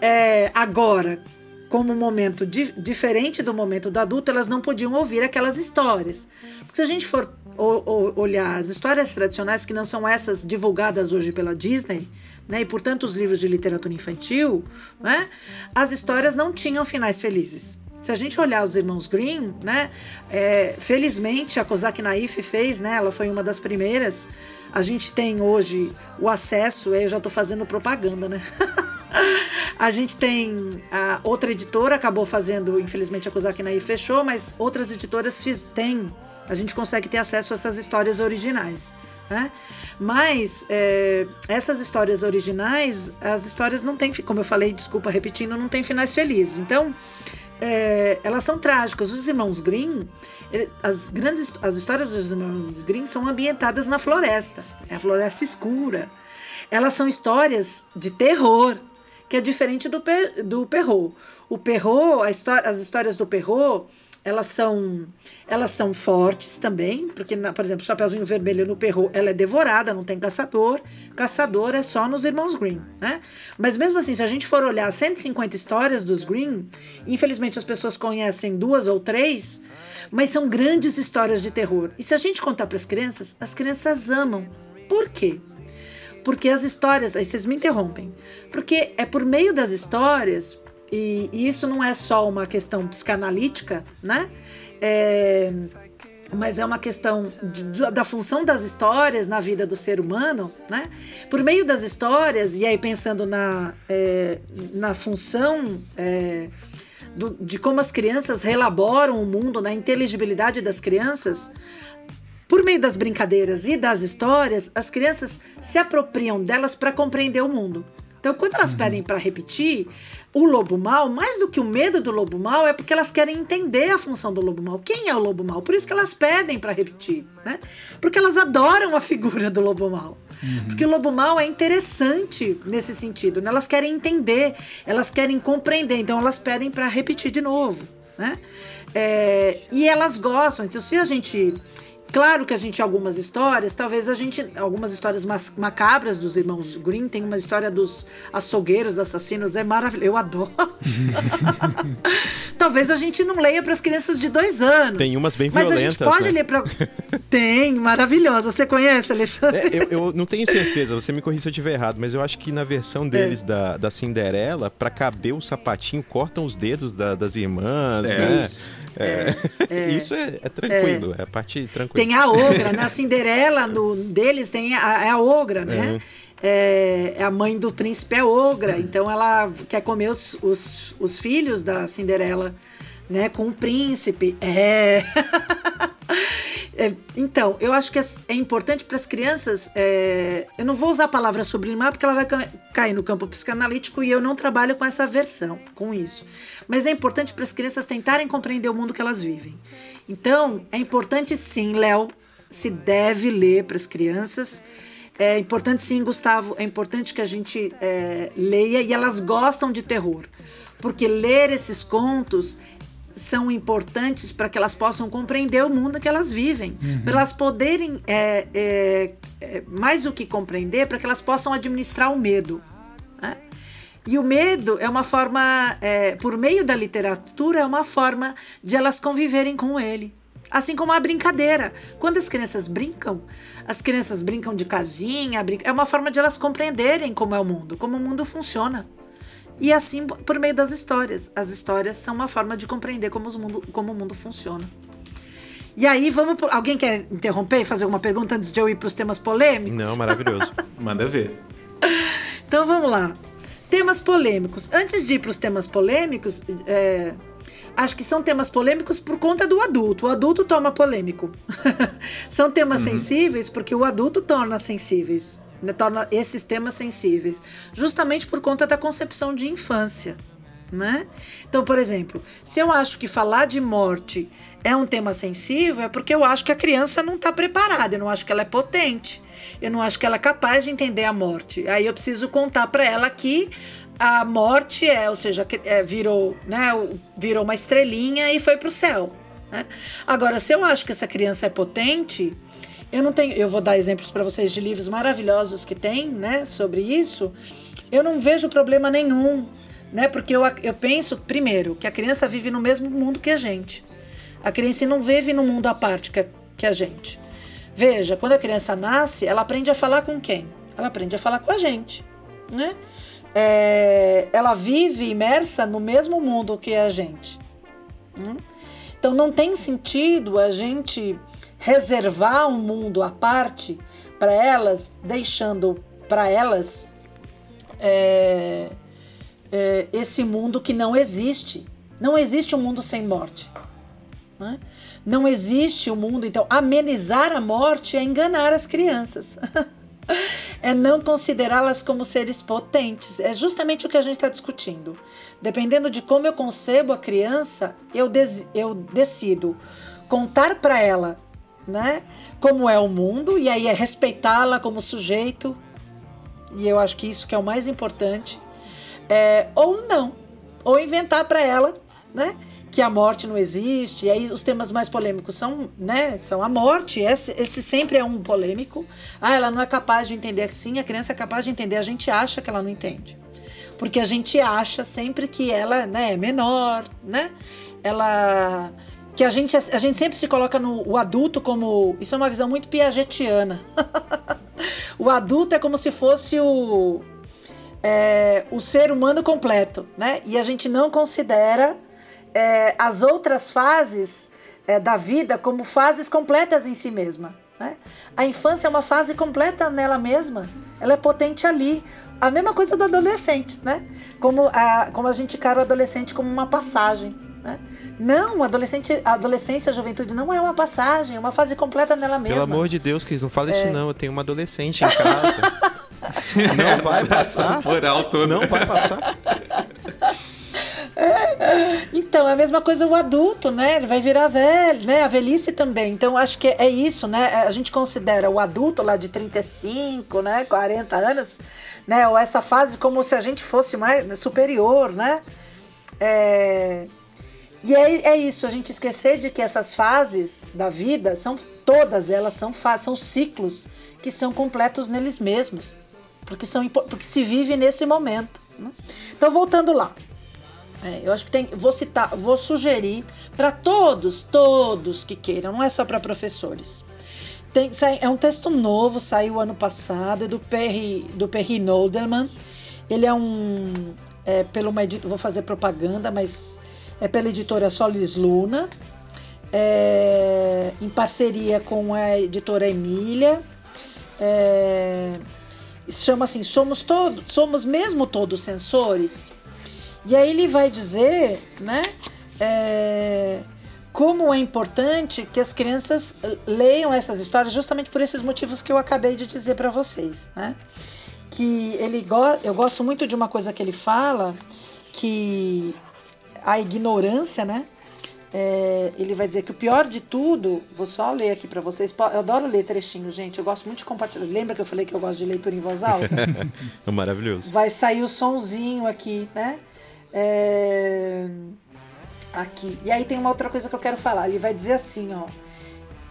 é, agora, como um momento di diferente do momento do adulto, elas não podiam ouvir aquelas histórias. Porque se a gente for olhar as histórias tradicionais, que não são essas divulgadas hoje pela Disney, né, e portanto os livros de literatura infantil, né, as histórias não tinham finais felizes. Se a gente olhar os irmãos Grimm, né, é, felizmente a Kozak Naif fez, né, ela foi uma das primeiras. A gente tem hoje o acesso, eu já estou fazendo propaganda, né? (laughs) (laughs) a gente tem a outra editora acabou fazendo, infelizmente a Naif fechou, mas outras editoras fiz, têm. A gente consegue ter acesso a essas histórias originais. Né? Mas é, essas histórias originais, as histórias não têm, como eu falei, desculpa repetindo, não tem finais felizes. Então, é, elas são trágicas. Os irmãos Grimm, as grandes as histórias dos irmãos Grimm são ambientadas na floresta, é a floresta escura. Elas são histórias de terror, que é diferente do, do Perrault. O Perrault, história, as histórias do Perrault, elas são elas são fortes também, porque, por exemplo, o Chapeuzinho Vermelho no Perro, ela é devorada, não tem caçador. Caçador é só nos Irmãos Green, né? Mas mesmo assim, se a gente for olhar 150 histórias dos Green, infelizmente as pessoas conhecem duas ou três, mas são grandes histórias de terror. E se a gente contar para as crianças, as crianças amam. Por quê? Porque as histórias, aí vocês me interrompem, porque é por meio das histórias, e, e isso não é só uma questão psicanalítica, né? É, mas é uma questão de, da função das histórias na vida do ser humano, né? Por meio das histórias, e aí pensando na, é, na função é, do, de como as crianças relaboram o mundo, na inteligibilidade das crianças, Por meio das brincadeiras e das histórias, as crianças se apropriam delas para compreender o mundo. Então, quando elas uhum. pedem para repetir o lobo mal, mais do que o medo do lobo mal, é porque elas querem entender a função do lobo mal. Quem é o lobo mal? Por isso que elas pedem para repetir, né? Porque elas adoram a figura do lobo mal. Uhum. Porque o lobo mal é interessante nesse sentido. Né? Elas querem entender, elas querem compreender, então elas pedem para repetir de novo. Né? É, e elas gostam. Então, se a gente Claro que a gente, algumas histórias, talvez a gente, algumas histórias macabras dos irmãos Green, tem uma história dos açougueiros assassinos, é maravilhoso, eu adoro. (laughs) talvez a gente não leia para as crianças de dois anos. Tem umas bem violentas. Mas a gente pode né? ler para. (laughs) tem, maravilhosa. Você conhece, Alexandre? É, eu, eu, não tenho certeza, você me corrija se eu estiver errado, mas eu acho que na versão é. deles é. da, da Cinderela, para caber o sapatinho, cortam os dedos da, das irmãs, é. né? Isso é, é, (laughs) isso é, é tranquilo, é. a parte tranquila. Tem a ogra, na né? Cinderela no, deles tem a, é a ogra, né? Uhum. É, a mãe do príncipe é ogra, então ela quer comer os, os, os filhos da Cinderela, né? Com o príncipe. É. (laughs) É, então, eu acho que é, é importante para as crianças. É, eu não vou usar a palavra sublimar porque ela vai cair no campo psicanalítico e eu não trabalho com essa versão, com isso. Mas é importante para as crianças tentarem compreender o mundo que elas vivem. Então, é importante sim, Léo, se deve ler para as crianças. É importante sim, Gustavo, é importante que a gente é, leia e elas gostam de terror. Porque ler esses contos são importantes para que elas possam compreender o mundo que elas vivem, uhum. para elas poderem, é, é, é, mais do que compreender, para que elas possam administrar o medo. Né? E o medo é uma forma, é, por meio da literatura, é uma forma de elas conviverem com ele. Assim como a brincadeira. Quando as crianças brincam, as crianças brincam de casinha, é uma forma de elas compreenderem como é o mundo, como o mundo funciona. E assim por meio das histórias. As histórias são uma forma de compreender como, mundo, como o mundo funciona. E aí, vamos. Por... Alguém quer interromper e fazer alguma pergunta antes de eu ir para os temas polêmicos? Não, maravilhoso. (laughs) Manda ver. Então vamos lá. Temas polêmicos. Antes de ir para os temas polêmicos, é... acho que são temas polêmicos por conta do adulto. O adulto toma polêmico. (laughs) são temas uhum. sensíveis porque o adulto torna sensíveis né, torna esses temas sensíveis, justamente por conta da concepção de infância. Né? Então, por exemplo, se eu acho que falar de morte é um tema sensível, é porque eu acho que a criança não está preparada, eu não acho que ela é potente, eu não acho que ela é capaz de entender a morte. Aí eu preciso contar para ela que a morte é, ou seja, é, virou, né, virou uma estrelinha e foi para o céu. Né? Agora, se eu acho que essa criança é potente, eu não tenho, eu vou dar exemplos para vocês de livros maravilhosos que tem, né, sobre isso. Eu não vejo problema nenhum, né? Porque eu, eu penso, primeiro, que a criança vive no mesmo mundo que a gente. A criança não vive num mundo à parte que a, que a gente. Veja, quando a criança nasce, ela aprende a falar com quem? Ela aprende a falar com a gente, né? É, ela vive imersa no mesmo mundo que a gente. Hum? Então não tem sentido a gente reservar um mundo à parte para elas, deixando para elas é, é, esse mundo que não existe. Não existe um mundo sem morte. Né? Não existe um mundo, então, amenizar a morte é enganar as crianças. (laughs) é não considerá-las como seres potentes. É justamente o que a gente está discutindo. Dependendo de como eu concebo a criança, eu, eu decido contar para ela né? Como é o mundo, e aí é respeitá-la como sujeito, e eu acho que isso que é o mais importante, é, ou não, ou inventar para ela, né? Que a morte não existe, e aí os temas mais polêmicos são, né? São a morte, esse, esse sempre é um polêmico. Ah, ela não é capaz de entender. Sim, a criança é capaz de entender, a gente acha que ela não entende porque a gente acha sempre que ela né, é menor, né? Ela que a gente, a gente sempre se coloca no o adulto como. Isso é uma visão muito piagetiana. (laughs) o adulto é como se fosse o, é, o ser humano completo, né? E a gente não considera é, as outras fases é, da vida como fases completas em si mesma. Né? A infância é uma fase completa nela mesma, ela é potente ali. A mesma coisa do adolescente, né? Como a, como a gente encara o adolescente como uma passagem. Né? Não, adolescente, a adolescência, a juventude não é uma passagem, é uma fase completa nela mesma. Pelo amor de Deus, Cris, não fala é... isso não. Eu tenho uma adolescente em casa. (laughs) não vai passar. Moral toda. Não vai passar. Então, é a mesma coisa o adulto, né? Ele vai virar velho, né? A velhice também. Então, acho que é isso, né? A gente considera o adulto lá de 35, né? 40 anos, né? Ou essa fase como se a gente fosse mais né? superior, né? É... E é, é isso, a gente esquecer de que essas fases da vida são todas elas são, são ciclos que são completos neles mesmos, porque, são, porque se vive nesse momento. Né? Então, voltando lá. É, eu acho que tem. Vou citar, vou sugerir para todos, todos que queiram, não é só para professores. Tem, é um texto novo, saiu ano passado, é do Perry, do Perry Nolderman. Ele é um. É, pelo uma, vou fazer propaganda, mas é pela editora Solis Luna, é, em parceria com a editora Emília. É, chama assim, somos todos, somos mesmo todos sensores. E aí ele vai dizer, né, é, como é importante que as crianças leiam essas histórias justamente por esses motivos que eu acabei de dizer para vocês, né? Que ele eu gosto muito de uma coisa que ele fala que a ignorância, né? É, ele vai dizer que o pior de tudo, vou só ler aqui para vocês. Eu adoro ler trechinhos, gente. Eu gosto muito de compartilhar. Lembra que eu falei que eu gosto de leitura em voz alta? (laughs) é maravilhoso. Vai sair o sonzinho aqui, né? É... Aqui. E aí tem uma outra coisa que eu quero falar. Ele vai dizer assim, ó.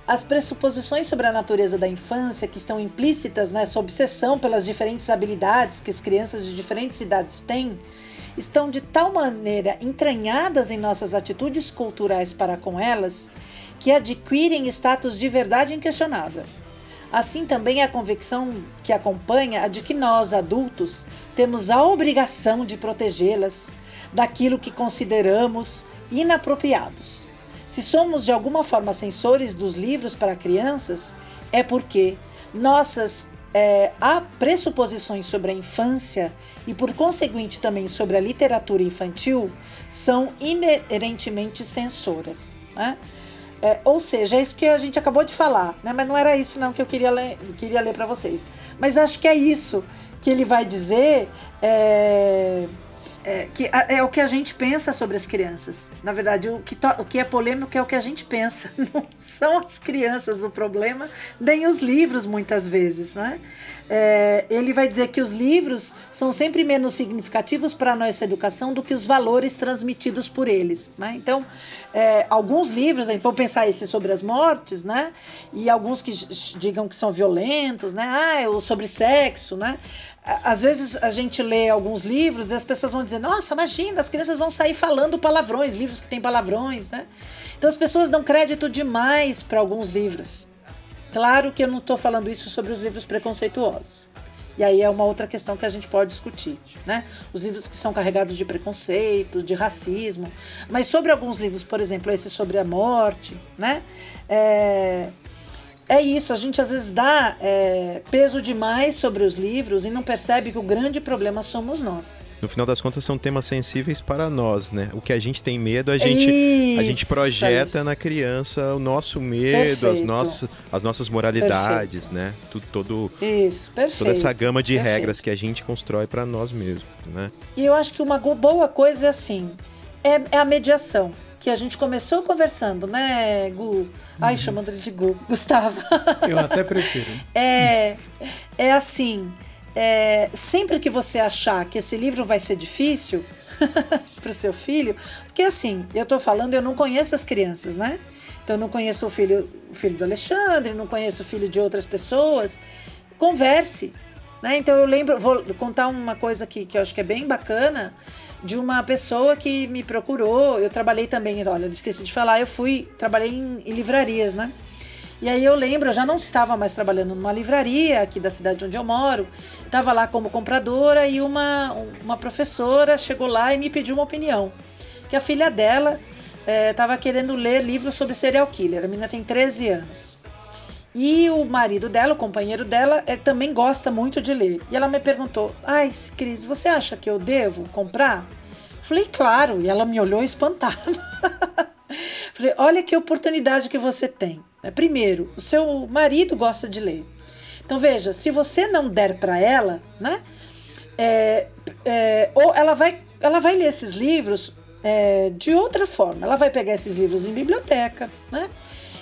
As pressuposições sobre a natureza da infância que estão implícitas nessa obsessão pelas diferentes habilidades que as crianças de diferentes idades têm estão de tal maneira entranhadas em nossas atitudes culturais para com elas que adquirem status de verdade inquestionável. Assim também é a convicção que acompanha a de que nós, adultos, temos a obrigação de protegê-las daquilo que consideramos inapropriados. Se somos de alguma forma censores dos livros para crianças, é porque nossas é, há pressuposições sobre a infância e, por conseguinte, também sobre a literatura infantil são inerentemente censoras. Né? É, ou seja, é isso que a gente acabou de falar, né? mas não era isso não que eu queria ler, queria ler para vocês. Mas acho que é isso que ele vai dizer. É é, que é o que a gente pensa sobre as crianças. Na verdade, o que, o que é polêmico é o que a gente pensa. (laughs) Não são as crianças o problema, nem os livros, muitas vezes. Né? É, ele vai dizer que os livros são sempre menos significativos para a nossa educação do que os valores transmitidos por eles. Né? Então, é, alguns livros, vamos pensar esse sobre as mortes, né? e alguns que digam que são violentos, né? ah, sobre sexo. Né? Às vezes a gente lê alguns livros e as pessoas vão dizer dizer, nossa, imagina, as crianças vão sair falando palavrões, livros que têm palavrões, né? Então as pessoas dão crédito demais para alguns livros. Claro que eu não estou falando isso sobre os livros preconceituosos. E aí é uma outra questão que a gente pode discutir, né? Os livros que são carregados de preconceito, de racismo, mas sobre alguns livros, por exemplo, esse sobre a morte, né? É, é isso, a gente às vezes dá é, peso demais sobre os livros e não percebe que o grande problema somos nós. No final das contas, são temas sensíveis para nós, né? O que a gente tem medo, a gente, isso, a gente projeta é na criança o nosso medo, as nossas, as nossas moralidades, perfeito. né? Tudo, todo, isso, perfeito. Toda essa gama de perfeito. regras que a gente constrói para nós mesmos, né? E eu acho que uma boa coisa é assim, é, é a mediação que a gente começou conversando, né, Gu? Ai, uhum. chamando ele de Gu, (laughs) Gustavo. Eu até prefiro. é, é assim, é, sempre que você achar que esse livro vai ser difícil (laughs) para o seu filho, porque assim, eu estou falando, eu não conheço as crianças, né? Então eu não conheço o filho, o filho do Alexandre, não conheço o filho de outras pessoas. Converse, né? Então eu lembro, vou contar uma coisa aqui que eu acho que é bem bacana, de uma pessoa que me procurou. Eu trabalhei também, olha, esqueci de falar, eu fui, trabalhei em, em livrarias, né? E aí eu lembro, eu já não estava mais trabalhando numa livraria aqui da cidade onde eu moro, estava lá como compradora e uma, uma professora chegou lá e me pediu uma opinião. Que a filha dela estava eh, é, querendo ler livros sobre serial killer. A menina tem 13 anos. E o marido dela, o companheiro dela, é, também gosta muito de ler. E ela me perguntou: Ai, Cris, você acha que eu devo comprar? Falei, claro. E ela me olhou espantada. (laughs) Falei, olha que oportunidade que você tem. Primeiro, o seu marido gosta de ler. Então veja, se você não der para ela, né? É, é, ou ela vai, ela vai ler esses livros é, de outra forma. Ela vai pegar esses livros em biblioteca, né?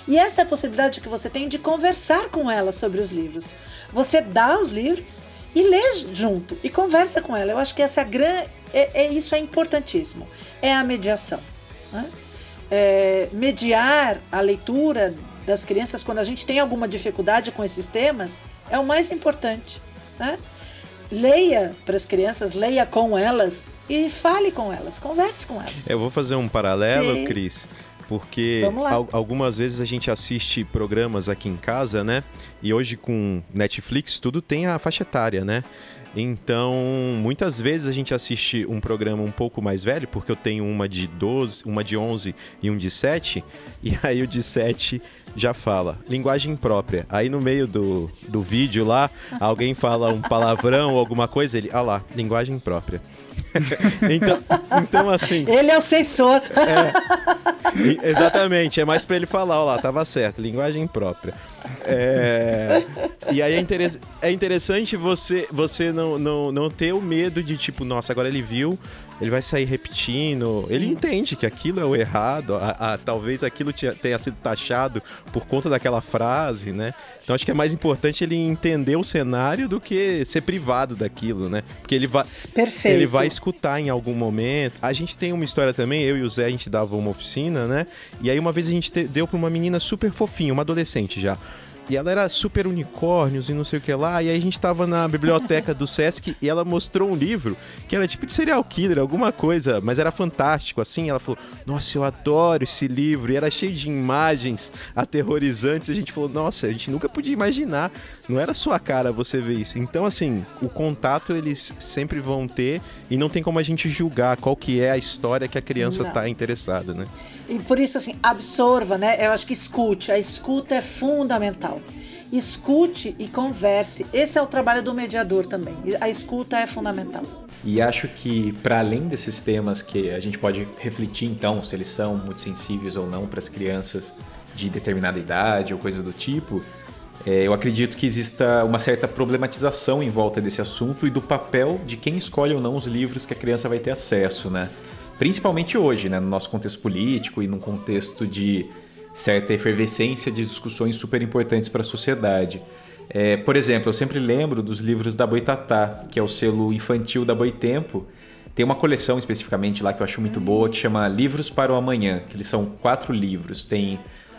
E essa é a possibilidade que você tem de conversar com ela sobre os livros. Você dá os livros e lê junto e conversa com ela. Eu acho que essa é a grande, é, é, isso é importantíssimo. É a mediação. Né? É, mediar a leitura das crianças quando a gente tem alguma dificuldade com esses temas é o mais importante. Né? Leia para as crianças, leia com elas e fale com elas, converse com elas. Eu vou fazer um paralelo, Sim. Cris porque algumas vezes a gente assiste programas aqui em casa, né? E hoje com Netflix tudo tem a faixa etária, né? Então, muitas vezes a gente assiste um programa um pouco mais velho, porque eu tenho uma de 12, uma de 11 e um de 7, e (laughs) aí o de 7 já fala linguagem própria. Aí no meio do, do vídeo lá, alguém fala um palavrão ou alguma coisa, ele, ah lá, linguagem própria. (laughs) então, então, assim. Ele é o censor. É, exatamente, é mais para ele falar, ó lá, tava certo, linguagem própria. É, e aí é, interess, é interessante você, você não, não, não ter o medo de, tipo, nossa, agora ele viu, ele vai sair repetindo. Sim. Ele entende que aquilo é o errado, a, a, talvez aquilo tenha sido taxado por conta daquela frase, né? Então acho que é mais importante ele entender o cenário do que ser privado daquilo, né? Porque ele vai, Perfeito. ele vai escutar em algum momento. A gente tem uma história também, eu e o Zé, a gente dava uma oficina, né? E aí uma vez a gente deu pra uma menina super fofinha, uma adolescente já. E ela era super unicórnios e não sei o que lá. E aí a gente tava na biblioteca do Sesc e ela mostrou um livro que era tipo de serial killer, alguma coisa, mas era fantástico, assim. Ela falou: Nossa, eu adoro esse livro. E era cheio de imagens aterrorizantes. E a gente falou: Nossa, a gente nunca podia imaginar. Não era sua cara você ver isso. Então, assim, o contato eles sempre vão ter e não tem como a gente julgar qual que é a história que a criança não. tá interessada, né? E por isso, assim, absorva, né? Eu acho que escute. A escuta é fundamental. Escute e converse. Esse é o trabalho do mediador também. A escuta é fundamental. E acho que, para além desses temas que a gente pode refletir, então, se eles são muito sensíveis ou não para as crianças de determinada idade ou coisa do tipo, é, eu acredito que exista uma certa problematização em volta desse assunto e do papel de quem escolhe ou não os livros que a criança vai ter acesso, né? Principalmente hoje, né, no nosso contexto político e num contexto de certa efervescência de discussões super importantes para a sociedade. É, por exemplo, eu sempre lembro dos livros da Boitatá, que é o selo infantil da Boitempo. Tem uma coleção especificamente lá que eu acho muito boa, que chama Livros para o Amanhã, que eles são quatro livros. Tem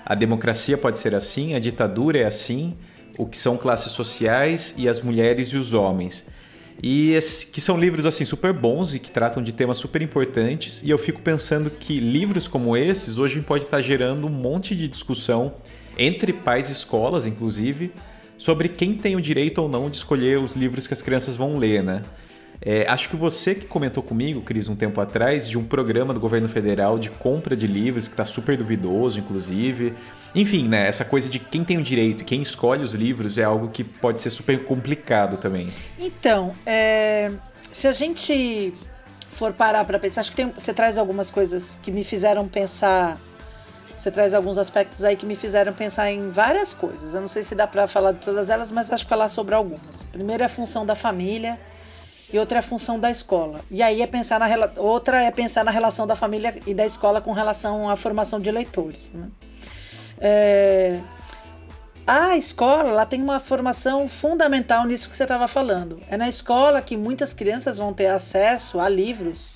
A Democracia Pode Ser Assim, A Ditadura é Assim, O que São Classes Sociais e As Mulheres e os Homens. E que são livros assim super bons e que tratam de temas super importantes. E eu fico pensando que livros como esses hoje pode estar gerando um monte de discussão entre pais e escolas, inclusive, sobre quem tem o direito ou não de escolher os livros que as crianças vão ler, né? É, acho que você que comentou comigo, Cris, um tempo atrás, de um programa do governo federal de compra de livros, que está super duvidoso, inclusive. Enfim, né? Essa coisa de quem tem o direito e quem escolhe os livros é algo que pode ser super complicado também. Então, é, se a gente for parar para pensar, acho que tem, você traz algumas coisas que me fizeram pensar. Você traz alguns aspectos aí que me fizeram pensar em várias coisas. Eu não sei se dá para falar de todas elas, mas acho que falar sobre algumas. Primeiro é a função da família e outra é a função da escola. E aí é pensar na outra é pensar na relação da família e da escola com relação à formação de leitores. Né? É, a escola ela tem uma formação fundamental nisso que você estava falando. É na escola que muitas crianças vão ter acesso a livros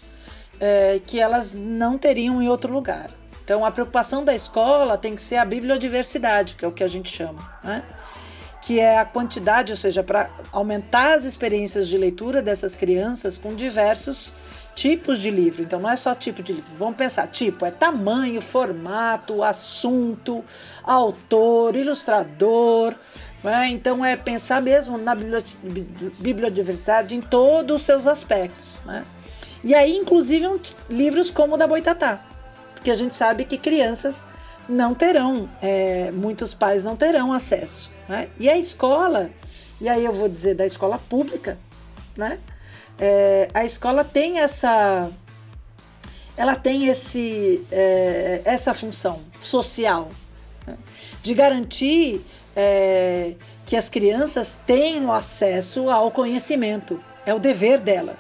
é, que elas não teriam em outro lugar. Então, a preocupação da escola tem que ser a bibliodiversidade, que é o que a gente chama. Né? Que é a quantidade, ou seja, para aumentar as experiências de leitura dessas crianças com diversos tipos de livro. Então não é só tipo de livro. Vamos pensar, tipo, é tamanho, formato, assunto, autor, ilustrador. Né? Então é pensar mesmo na bibliodiversidade em todos os seus aspectos. Né? E aí, inclusive, livros como o da Boitatá, porque a gente sabe que crianças não terão, é, muitos pais não terão acesso. Né? E a escola, e aí eu vou dizer da escola pública, né? É, a escola tem essa ela tem esse, é, essa função social né? de garantir é, que as crianças tenham acesso ao conhecimento. É o dever dela.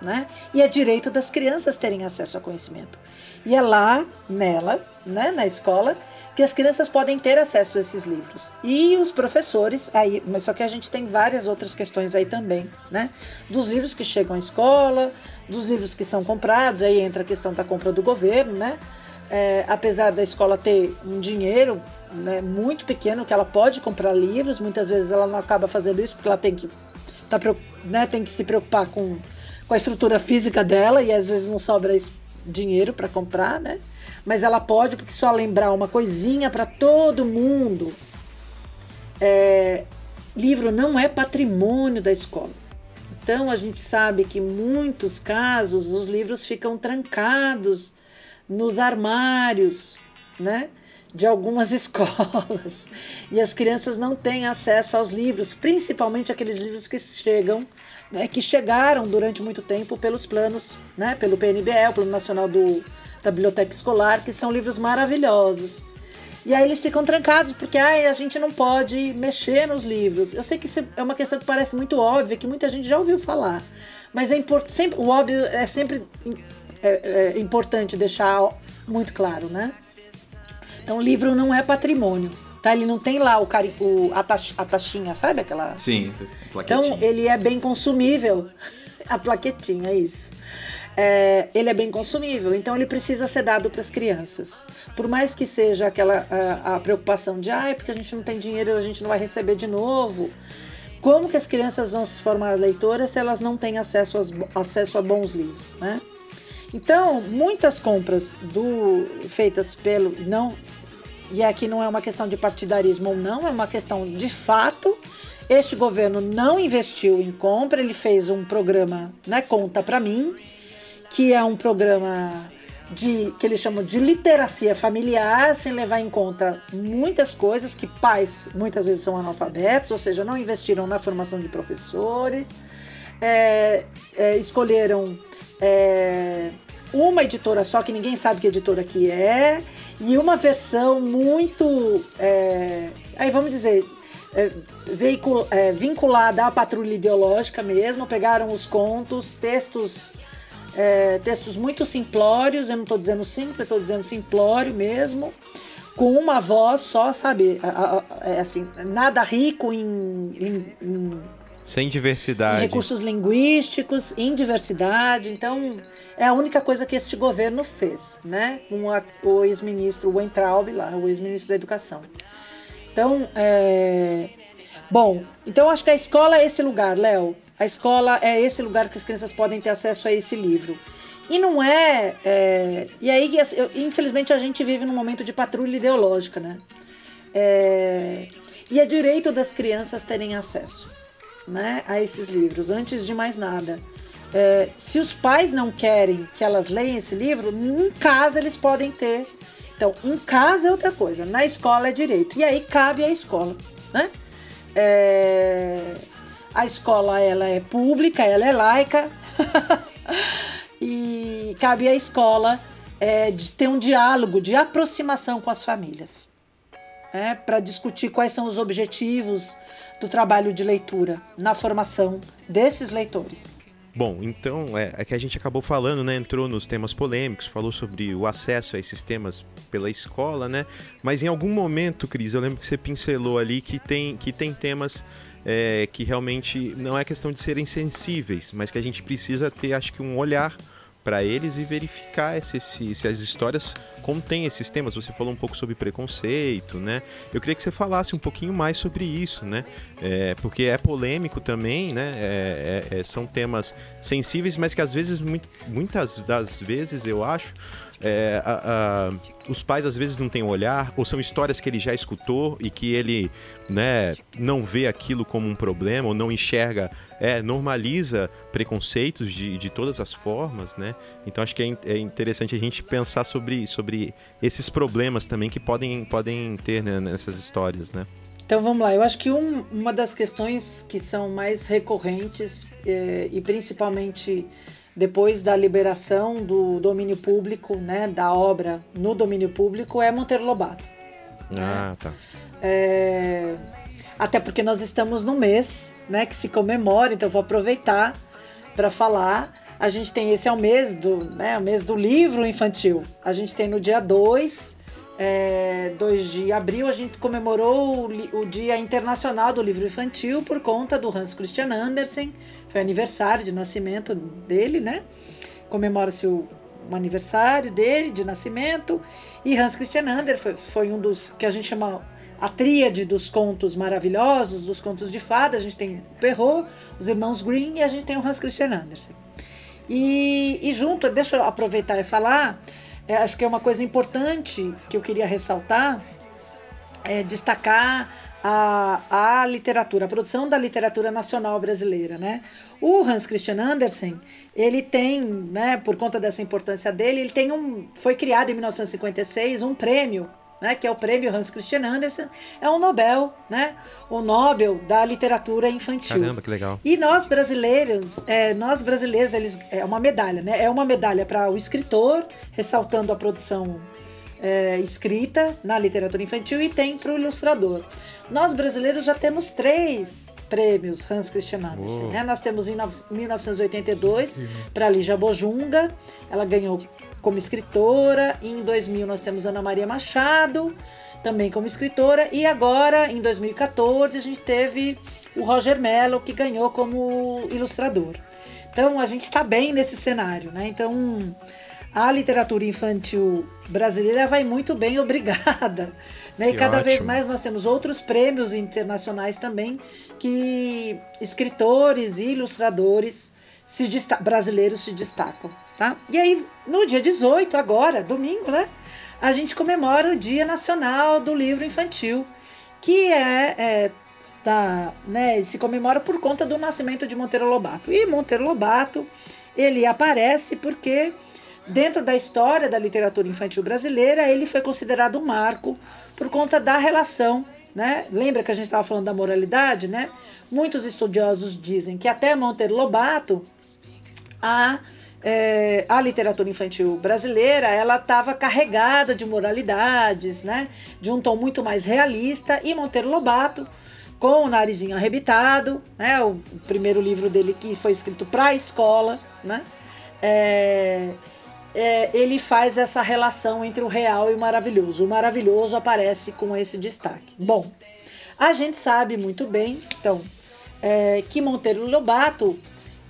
Né? E é direito das crianças terem acesso ao conhecimento. E é lá, nela, né, na escola, que as crianças podem ter acesso a esses livros. E os professores, aí, mas só que a gente tem várias outras questões aí também, né? Dos livros que chegam à escola, dos livros que são comprados, aí entra a questão da compra do governo, né? É, apesar da escola ter um dinheiro né, muito pequeno que ela pode comprar livros, muitas vezes ela não acaba fazendo isso porque ela tem que, tá, né, tem que se preocupar com, com a estrutura física dela e às vezes não sobra dinheiro para comprar, né? Mas ela pode, porque só lembrar uma coisinha para todo mundo. É, livro não é patrimônio da escola. Então a gente sabe que em muitos casos os livros ficam trancados nos armários, né? De algumas (laughs) escolas. E as crianças não têm acesso aos livros, principalmente aqueles livros que chegam, né, que chegaram durante muito tempo pelos planos, né? Pelo PNBE, o Plano Nacional do, da Biblioteca Escolar, que são livros maravilhosos. E aí eles ficam trancados, porque ah, a gente não pode mexer nos livros. Eu sei que isso é uma questão que parece muito óbvia, que muita gente já ouviu falar. Mas é sempre, o óbvio é sempre é, é importante deixar muito claro, né? Então, o livro não é patrimônio, tá? Ele não tem lá o, cari o a, tax a taxinha, sabe aquela? Sim, plaquetinha. Então, ele é bem consumível. (laughs) a plaquetinha, é isso. É, ele é bem consumível, então ele precisa ser dado para as crianças. Por mais que seja aquela a, a preocupação de, ah, é porque a gente não tem dinheiro, a gente não vai receber de novo. Como que as crianças vão se formar leitoras se elas não têm acesso, aos, acesso a bons livros, né? Então, muitas compras do, feitas pelo. não E aqui não é uma questão de partidarismo ou não, é uma questão de fato. Este governo não investiu em compra, ele fez um programa, né, Conta para mim, que é um programa de que eles chamam de literacia familiar, sem levar em conta muitas coisas que pais muitas vezes são analfabetos, ou seja, não investiram na formação de professores, é, é, escolheram é, uma editora só, que ninguém sabe que editora que é, e uma versão muito. É, aí vamos dizer. É, veicul, é, vinculada à patrulha ideológica mesmo, pegaram os contos, textos é, textos muito simplórios, eu não estou dizendo simples, estou dizendo simplório mesmo, com uma voz só, sabe? É, assim, nada rico em, em, em sem diversidade. recursos linguísticos, em diversidade. Então, é a única coisa que este governo fez, né? Com o ex-ministro Weintraub lá, o ex-ministro da Educação. Então, é... bom, então acho que a escola é esse lugar, Léo. A escola é esse lugar que as crianças podem ter acesso a esse livro. E não é. é... E aí, infelizmente, a gente vive num momento de patrulha ideológica, né? É... E é direito das crianças terem acesso né, a esses livros, antes de mais nada. É, se os pais não querem que elas leiam esse livro, em casa eles podem ter. Então, em casa é outra coisa, na escola é direito. E aí cabe à escola. Né? É, a escola ela é pública, ela é laica. (laughs) e cabe à escola é, de ter um diálogo de aproximação com as famílias. Né? Para discutir quais são os objetivos do trabalho de leitura na formação desses leitores. Bom, então é, é, que a gente acabou falando, né? Entrou nos temas polêmicos, falou sobre o acesso a esses temas pela escola, né? Mas em algum momento, Cris, eu lembro que você pincelou ali que tem, que tem temas é, que realmente não é questão de serem sensíveis, mas que a gente precisa ter, acho que, um olhar para eles e verificar se, se, se, as histórias contêm esses temas. Você falou um pouco sobre preconceito, né? Eu queria que você falasse um pouquinho mais sobre isso, né? É, porque é polêmico também, né? É, é, é são temas sensíveis, mas que às vezes, muitas das vezes, eu acho, é, a, a, os pais às vezes não têm olhar, ou são histórias que ele já escutou e que ele né, não vê aquilo como um problema, ou não enxerga, é, normaliza preconceitos de, de todas as formas, né? Então acho que é, é interessante a gente pensar sobre, sobre esses problemas também que podem, podem ter né, nessas histórias, né? Então vamos lá, eu acho que um, uma das questões que são mais recorrentes é, e principalmente depois da liberação do domínio público, né, da obra no domínio público, é Monteiro Lobato. Ah, né? tá. É, até porque nós estamos no mês né, que se comemora, então vou aproveitar para falar. A gente tem esse é o mês do, né, o mês do livro infantil. A gente tem no dia 2 é, 2 de abril, a gente comemorou o, o, Dia Internacional do Livro Infantil por conta do Hans Christian Andersen. Foi aniversário de nascimento dele, né? Comemora-se o, o, aniversário dele de nascimento. E Hans Christian Andersen foi, foi um dos que a gente chama a tríade dos contos maravilhosos, dos contos de fada. A gente tem o Perrault, os irmãos Green e a gente tem o Hans Christian Andersen. E, e junto, deixa eu aproveitar e falar é, acho que é uma coisa importante que eu queria ressaltar, é destacar a, a literatura, a produção da literatura nacional brasileira, né? O Hans Christian Andersen, ele tem, né, por conta dessa importância dele, ele tem um, foi criado em 1956 um prêmio né, que é o prêmio Hans Christian Andersen, é um Nobel, né, o Nobel da literatura infantil. Caramba, que legal. E nós brasileiros, é, nós brasileiros, eles é uma medalha, né? É uma medalha para o escritor, ressaltando a produção é, escrita na literatura infantil e tem para o ilustrador. Nós brasileiros já temos três prêmios Hans Christian Andersen. Né? Nós temos em 1982 para Lígia Bojunga, ela ganhou como escritora. Em 2000 nós temos Ana Maria Machado, também como escritora. E agora, em 2014, a gente teve o Roger Mello, que ganhou como ilustrador. Então a gente está bem nesse cenário, né? Então a literatura infantil brasileira vai muito bem, (laughs) obrigada. Né? E cada ótimo. vez mais nós temos outros prêmios internacionais também que escritores e ilustradores se brasileiros se destacam, tá? E aí, no dia 18, agora, domingo, né? A gente comemora o Dia Nacional do Livro Infantil, que é, é tá, né, se comemora por conta do nascimento de Monteiro Lobato. E Monteiro Lobato, ele aparece porque dentro da história da literatura infantil brasileira, ele foi considerado um marco por conta da relação né? Lembra que a gente estava falando da moralidade, né? Muitos estudiosos dizem que até Monteiro Lobato a, é, a literatura infantil brasileira ela estava carregada de moralidades, né? de um tom muito mais realista, e Monteiro Lobato, com o narizinho arrebitado, né? o primeiro livro dele que foi escrito para a escola, né? É, é, ele faz essa relação entre o real e o maravilhoso. O maravilhoso aparece com esse destaque. Bom, a gente sabe muito bem, então, é, que Monteiro Lobato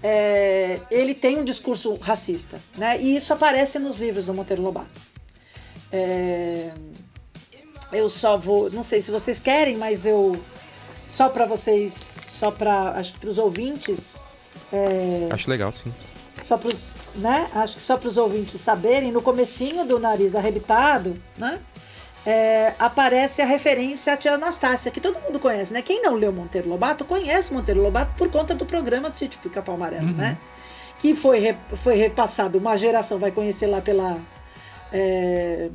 é, ele tem um discurso racista, né? E isso aparece nos livros do Monteiro Lobato. É, eu só vou, não sei se vocês querem, mas eu só para vocês, só para acho que para os ouvintes. É, acho legal, sim. Só para os, né? Acho que só para os ouvintes saberem, no comecinho do nariz arrebitado, né? É, aparece a referência à tia Anastácia, que todo mundo conhece, né? Quem não leu Monteiro Lobato conhece Monteiro Lobato por conta do programa do Sítio Pica-Pau Amarelo, uhum. né? Que foi, foi repassado, uma geração vai conhecer lá pela. É,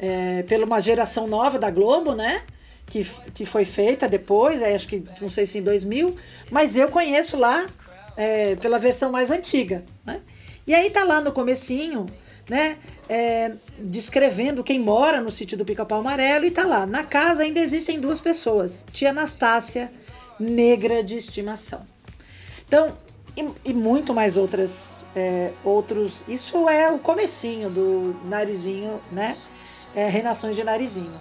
é, pela uma geração nova da Globo, né? Que, que foi feita depois, acho que não sei se em 2000, mas eu conheço lá é, pela versão mais antiga, né? E aí tá lá no comecinho né, é, descrevendo quem mora no sítio do Pica-Pau Amarelo e tá lá. Na casa ainda existem duas pessoas, tia Anastácia, negra de estimação. Então, e, e muito mais outras, é, outros. Isso é o comecinho do narizinho, né? É, Reinações de Narizinho.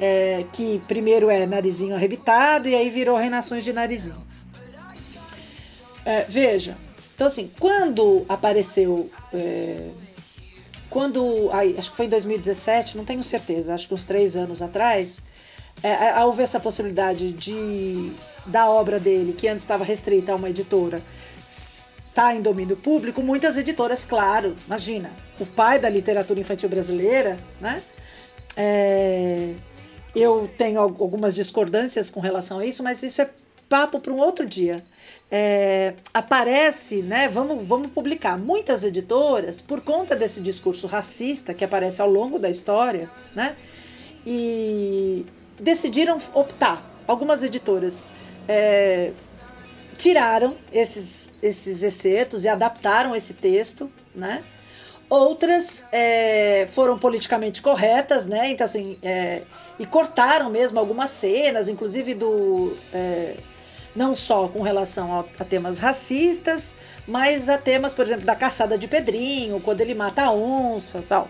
É, que primeiro é narizinho arrebitado e aí virou Reinações de Narizinho. É, veja, então assim, quando apareceu é, quando, acho que foi em 2017, não tenho certeza, acho que uns três anos atrás, é, houve essa possibilidade de da obra dele, que antes estava restrita a uma editora, está em domínio público, muitas editoras, claro, imagina, o pai da literatura infantil brasileira, né? É, eu tenho algumas discordâncias com relação a isso, mas isso é papo para um outro dia. É, aparece, né? Vamos, vamos publicar. Muitas editoras, por conta desse discurso racista que aparece ao longo da história, né? E decidiram optar. Algumas editoras é, tiraram esses, esses excertos e adaptaram esse texto, né? Outras é, foram politicamente corretas, né? Então, assim, é, e cortaram mesmo algumas cenas, inclusive do. Não só com relação a, a, temas racistas, mas a temas, por exemplo, da caçada de Pedrinho, quando ele mata a onça tal.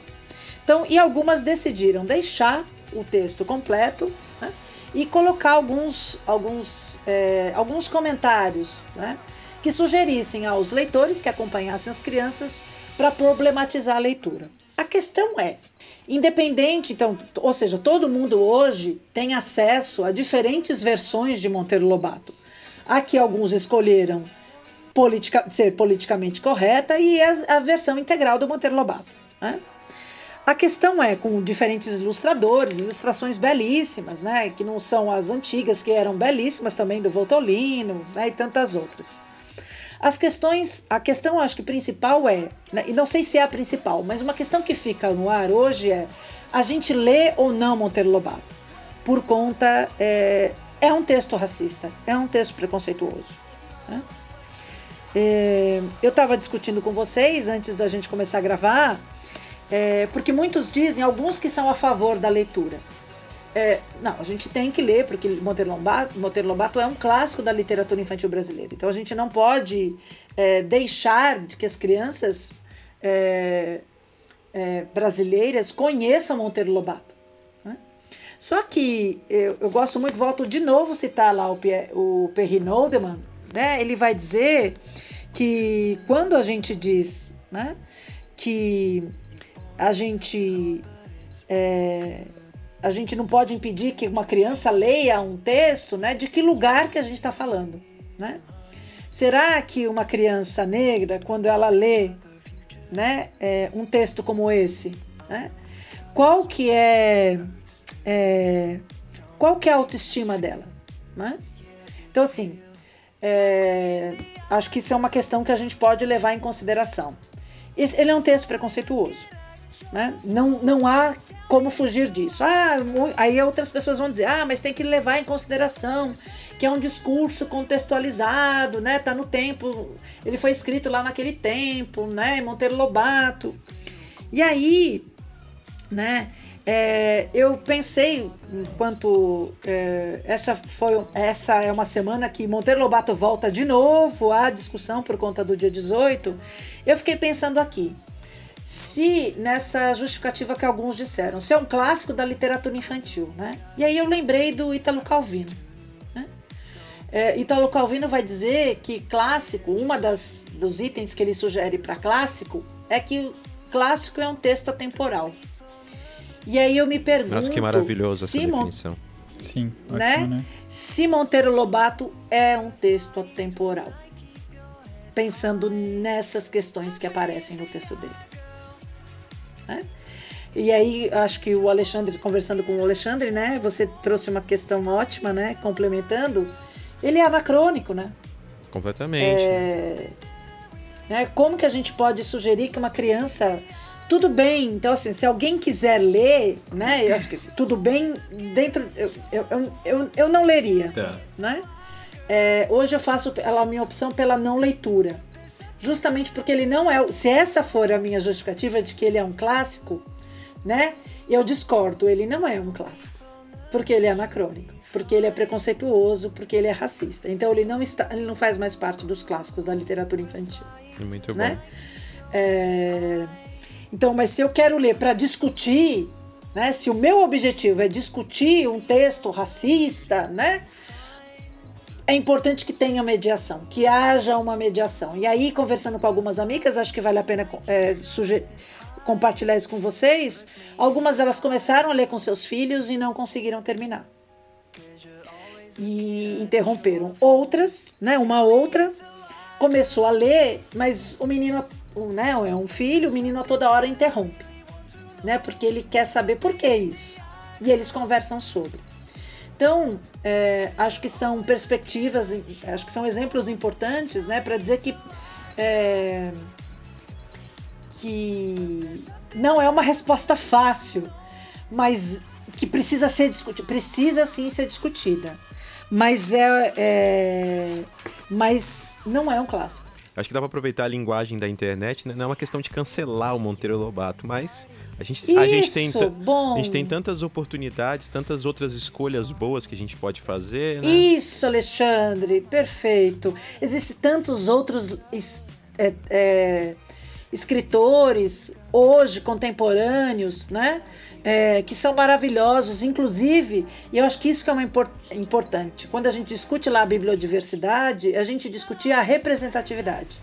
Então, e algumas decidiram deixar o texto completo né? e colocar alguns, alguns, é, alguns comentários né? que sugerissem aos leitores que acompanhassem as crianças para problematizar a leitura. A questão é, independente, então, ou seja, todo mundo hoje tem acesso a diferentes versões de Monteiro Lobato. Aqui alguns escolheram politica, ser politicamente correta e a, a versão integral do Monteiro Lobato. Né? A questão é com diferentes ilustradores, ilustrações belíssimas, né? Que não são as antigas, que eram belíssimas também do Voltolino, né? E tantas outras. As questões, a questão acho que principal é, né, e não sei se é a principal, mas uma questão que fica no ar hoje é a gente lê ou não Monteiro Lobato, por conta é, é um texto racista, é um texto preconceituoso. Né? É, eu estava discutindo com vocês antes da gente começar a gravar, é, porque muitos dizem, alguns que são a favor da leitura, é, não, a gente tem que ler, porque Monteiro Lobato, Monteiro Lobato é um clássico da literatura infantil brasileira. Então a gente não pode é, deixar de que as crianças é, é brasileiras conheçam Monteiro Lobato. Só que eu, eu, gosto muito, volto de novo citar lá o, o Perry Noldeman, né? ele vai dizer que quando a gente diz né, que a gente é, a gente não pode impedir que uma criança leia um texto, né? De que lugar que a gente está falando, né? Será que uma criança negra, quando ela lê, né, é, um texto como esse, né? Qual que é, é qual que é a autoestima dela, né? Então assim, é, acho que isso é uma questão que a gente pode levar em consideração. Ele é um texto preconceituoso. Né? Não, não há como fugir disso. Ah, aí outras pessoas vão dizer, ah, mas tem que levar em consideração que é um discurso contextualizado, né? Tá no tempo, ele foi escrito lá naquele tempo, né? Monteiro Lobato. E aí, né? É, eu pensei, enquanto é, essa foi essa é uma semana que Monteiro Lobato volta de novo à discussão por conta do dia 18, eu fiquei pensando aqui se nessa justificativa que alguns disseram, se é um clássico da literatura infantil, né? E aí eu lembrei do Ítalo Calvino. Né? É, Ítalo Calvino vai dizer que clássico, uma das dos itens que ele sugere para clássico é que clássico é um texto atemporal. E aí eu me pergunto, Nossa, que maravilhoso essa definição. Sim, né? Ótimo, né? Se Monteiro Lobato é um texto atemporal, pensando nessas questões que aparecem no texto dele. Né? E aí, acho que o Alexandre, conversando com o Alexandre, né? Você trouxe uma questão ótima, né? Complementando. Ele é anacrônico, né? Completamente. É, né? Como que a gente pode sugerir que uma criança. Tudo bem, então assim, se alguém quiser ler, né? Eu acho que assim, tudo bem dentro. Eu, eu, eu, eu não leria. Tá. Né? É, hoje eu faço a minha opção pela não leitura justamente porque ele não é. Se essa for a minha justificativa de que ele é um clássico, né? Eu discordo, ele não é um clássico. Porque ele é anacrônico, porque ele é preconceituoso, porque ele é racista. Então ele não está, ele não faz mais parte dos clássicos da literatura infantil. Muito né? bom. É, então, mas se eu quero ler para discutir, né? Se o meu objetivo é discutir um texto racista, né? é importante que tenha mediação, que haja uma mediação. E aí, conversando com algumas amigas, acho que vale a pena é, compartilhar isso com vocês. Algumas delas começaram a ler com seus filhos e não conseguiram terminar. E interromperam. Outras, né, uma outra, começou a ler, mas o menino, né, é um filho, o menino a toda hora interrompe, né? Porque ele quer saber por que isso. E eles conversam sobre. Então, é, acho que são perspectivas, acho que são exemplos importantes, né, para dizer que é, que não é uma resposta fácil, mas que precisa ser discutida, precisa sim ser discutida, mas é, é mas não é um clássico. Acho que dá para aproveitar a linguagem da internet, né? não é uma questão de cancelar o Monteiro Lobato, mas a gente, Isso, a gente, tem, bom. a gente tem tantas oportunidades, tantas outras escolhas boas que a gente pode fazer. Né? Isso, Alexandre, perfeito. Existem tantos outros é, é, escritores hoje contemporâneos, né? É, que são maravilhosos, inclusive, e eu acho que isso que é uma import importante. Quando a gente discute lá a bibliodiversidade, a gente discutir a representatividade.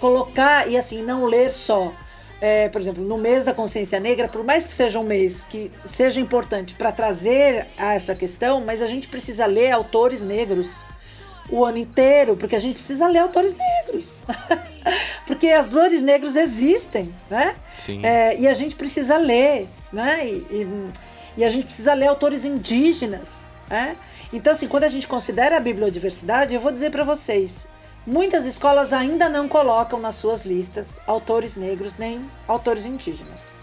Colocar, e assim, não ler só. É, por exemplo, no mês da consciência negra, por mais que seja um mês que seja importante para trazer essa questão, mas a gente precisa ler autores negros o ano inteiro, porque a gente precisa ler autores negros. (laughs) porque as autores negros existem, né? Sim. É, e a gente precisa ler, né? E, e, e, a gente precisa ler autores indígenas, né? Então, assim, quando a gente considera a bibliodiversidade, eu vou dizer para vocês, muitas escolas ainda não colocam nas suas listas autores negros nem autores indígenas.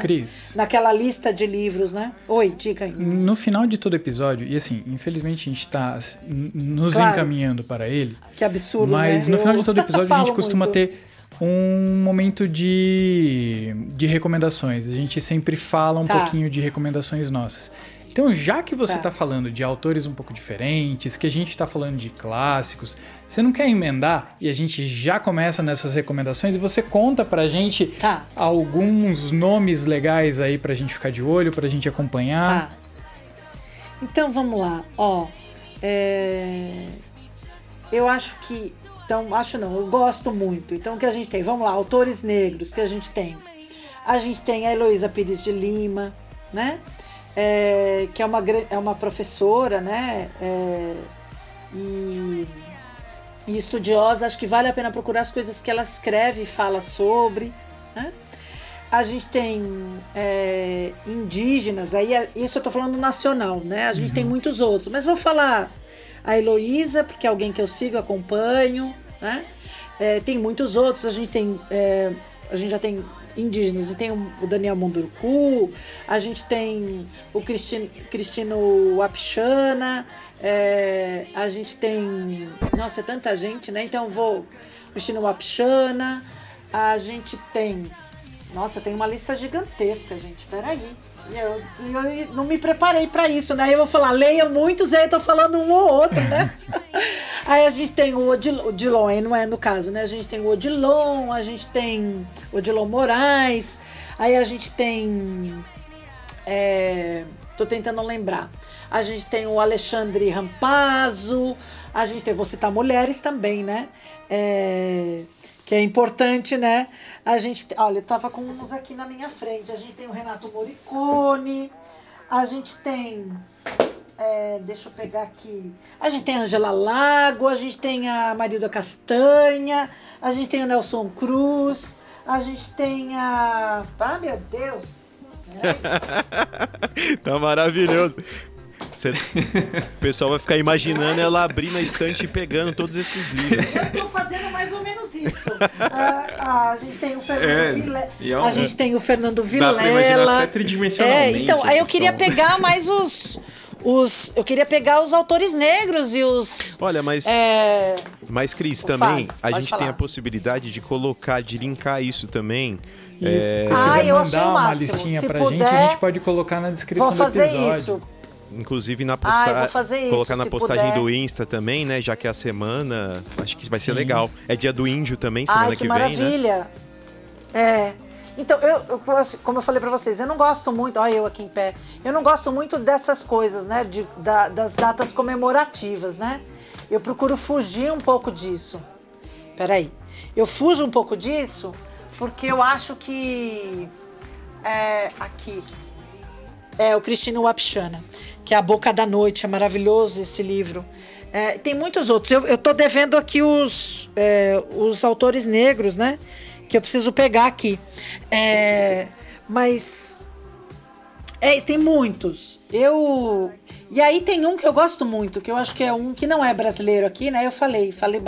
Cris. Naquela lista de livros, né? Oi, diga aí. No final de todo episódio, e assim, infelizmente a gente está nos claro. encaminhando para ele. Que absurdo, Mas né? no final de todo (laughs) episódio a gente costuma muito. ter um momento de, de recomendações. A gente sempre fala um tá. pouquinho de recomendações nossas. Então, já que você está tá falando de autores um pouco diferentes, que a gente está falando de clássicos, você não quer emendar e a gente já começa nessas recomendações e você conta pra gente tá. alguns nomes legais aí pra gente ficar de olho, pra gente acompanhar? Tá. Então vamos lá, ó. É... Eu acho que. Então, acho não, eu gosto muito. Então, o que a gente tem? Vamos lá, autores negros que a gente tem. A gente tem a Heloísa Pires de Lima, né? É, que é uma, é uma professora, né? É, e e estudiosa, acho que vale a pena procurar as coisas que ela escreve e fala sobre. Né? A gente tem é, indígenas, aí é, isso eu estou falando nacional, né? A gente uhum. tem muitos outros, mas vou falar a Heloísa, porque é alguém que eu sigo, acompanho, né? É, tem muitos outros, a gente tem, é, a gente já tem indígenas, a gente tem o Daniel Mondurcu, a gente tem o Cristino, Cristino Apixana, é, a gente tem. Nossa, é tanta gente, né? Então vou. Cristina Wapchana. A gente tem. Nossa, tem uma lista gigantesca, gente. Peraí. Eu, eu não me preparei para isso, né? Eu vou falar, leiam muitos, aí eu tô falando um ou outro, né? (laughs) aí a gente tem o Odilon, aí não é no caso, né? A gente tem o Odilon, a gente tem o Odilon Moraes, aí a gente tem. É, tô tentando lembrar a gente tem o Alexandre Rampazzo, a gente tem, vou citar mulheres também, né? É, que é importante, né? A gente, olha, eu tava com uns aqui na minha frente. A gente tem o Renato Moricone, a gente tem é, deixa eu pegar aqui. A gente tem a Angela Lago, a gente tem a Marilda Castanha, a gente tem o Nelson Cruz, a gente tem a. Ah, meu Deus! (laughs) tá maravilhoso. Você... o pessoal vai ficar imaginando ela abrir na estante e pegando todos esses livros. Eu estou fazendo mais ou menos isso. Ah, a gente tem o Fernando é, Vilela. É a gente tem o Fernando Vilela. Até tridimensionalmente. É, então, aí eu queria pegar mais os. Os, eu queria pegar os autores negros e os. Olha, mas. É... Mas, Cris, também a gente falar. tem a possibilidade de colocar, de linkar isso também. Isso, é... se você ah, quiser mandar uma listinha se pra puder, gente, a gente pode colocar na descrição do episódio. Vou fazer isso. Inclusive na postagem. Colocar na postagem puder. do Insta também, né? Já que é a semana. Acho que vai ser Sim. legal. É dia do índio também, semana Ai, que, que maravilha. vem, né? É. Então, eu, eu, como eu falei para vocês, eu não gosto muito, olha eu aqui em pé, eu não gosto muito dessas coisas, né, de, da, das datas comemorativas, né? Eu procuro fugir um pouco disso. Peraí. Eu fujo um pouco disso porque eu acho que. É, aqui. É o Cristino Wapchana que é A Boca da Noite, é maravilhoso esse livro. É, tem muitos outros. Eu, tô devendo aqui os, é, os autores negros, né? Que eu preciso pegar aqui. É, mas. É, tem muitos. Eu. E aí tem um que eu gosto muito, que eu acho que é um que não é brasileiro aqui, né? Eu falei, falei,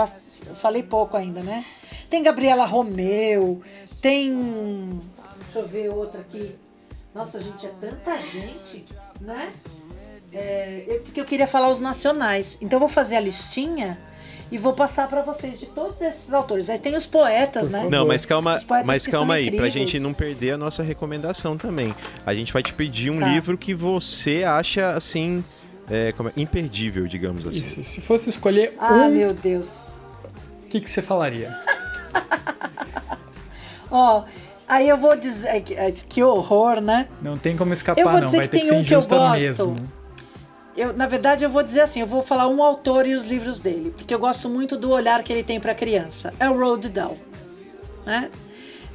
falei pouco ainda, né? Tem Gabriela Romeu, tem. Deixa eu ver outra aqui. Nossa, gente, é tanta gente, né? É, eu, porque eu queria falar os nacionais. Então eu vou fazer a listinha e vou passar para vocês de todos esses autores. Aí tem os poetas, né? Não, mas calma, mas calma aí, pra gente não perder a nossa recomendação também. A gente vai te pedir um tá. livro que você acha assim, é, é, imperdível, digamos assim. Isso, se fosse escolher ah, um. Ah, meu Deus. O que, que você falaria? (laughs) Ó, oh, aí eu vou dizer. Que, que horror, né? Não tem como escapar, não. Vai ter que, ser um injusta mesmo eu, na verdade, eu vou dizer assim, eu vou falar um autor e os livros dele, porque eu gosto muito do olhar que ele tem para a criança. É o Roald Dahl, né?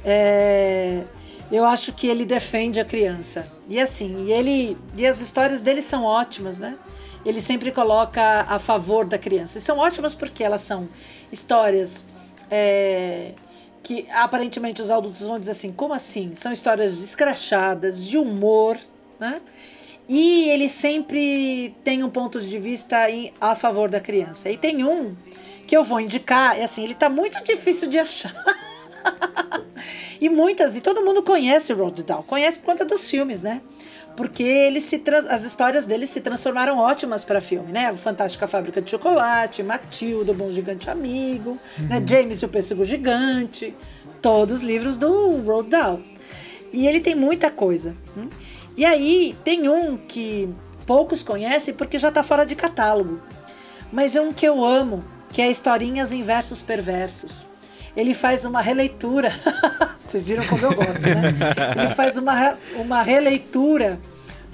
É, eu acho que ele defende a criança. E assim, e ele e as histórias dele são ótimas, né? Ele sempre coloca a favor da criança. E são ótimas porque elas são histórias é, que aparentemente os adultos vão dizer assim, como assim? São histórias escrachadas, de humor, né? E ele sempre tem um ponto de vista em, a favor da criança. E tem um que eu vou indicar, é assim, ele está muito difícil de achar. (laughs) e muitas, e todo mundo conhece o Roald Dahl, conhece por conta dos filmes, né? Porque ele se as histórias dele se transformaram ótimas para filme, né? Fantástica Fábrica de Chocolate, Matilda, o Bom Gigante Amigo, né? uhum. né? James e o Pêssego Gigante, todos os livros do Roald Dahl. E ele tem muita coisa. Hein? Hum? E aí tem um que poucos conhecem porque já está fora de catálogo. Mas é um que eu amo, que é Historinhas em Versos Perversos. Ele faz uma releitura. (laughs) Vocês viram como eu gosto, né? (laughs) Ele faz uma, uma releitura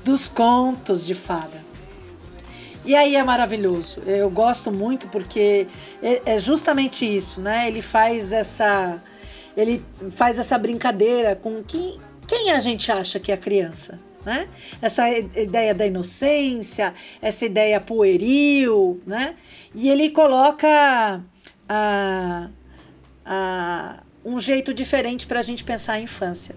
dos contos de fada. E aí é maravilhoso. Eu gosto muito porque é, é justamente isso, né? Ele faz essa ele faz essa brincadeira com quem, quem a gente acha que é a criança, né? Essa ideia da inocência, essa ideia pueril, né? E ele coloca a, um jeito diferente para a gente pensar a infância.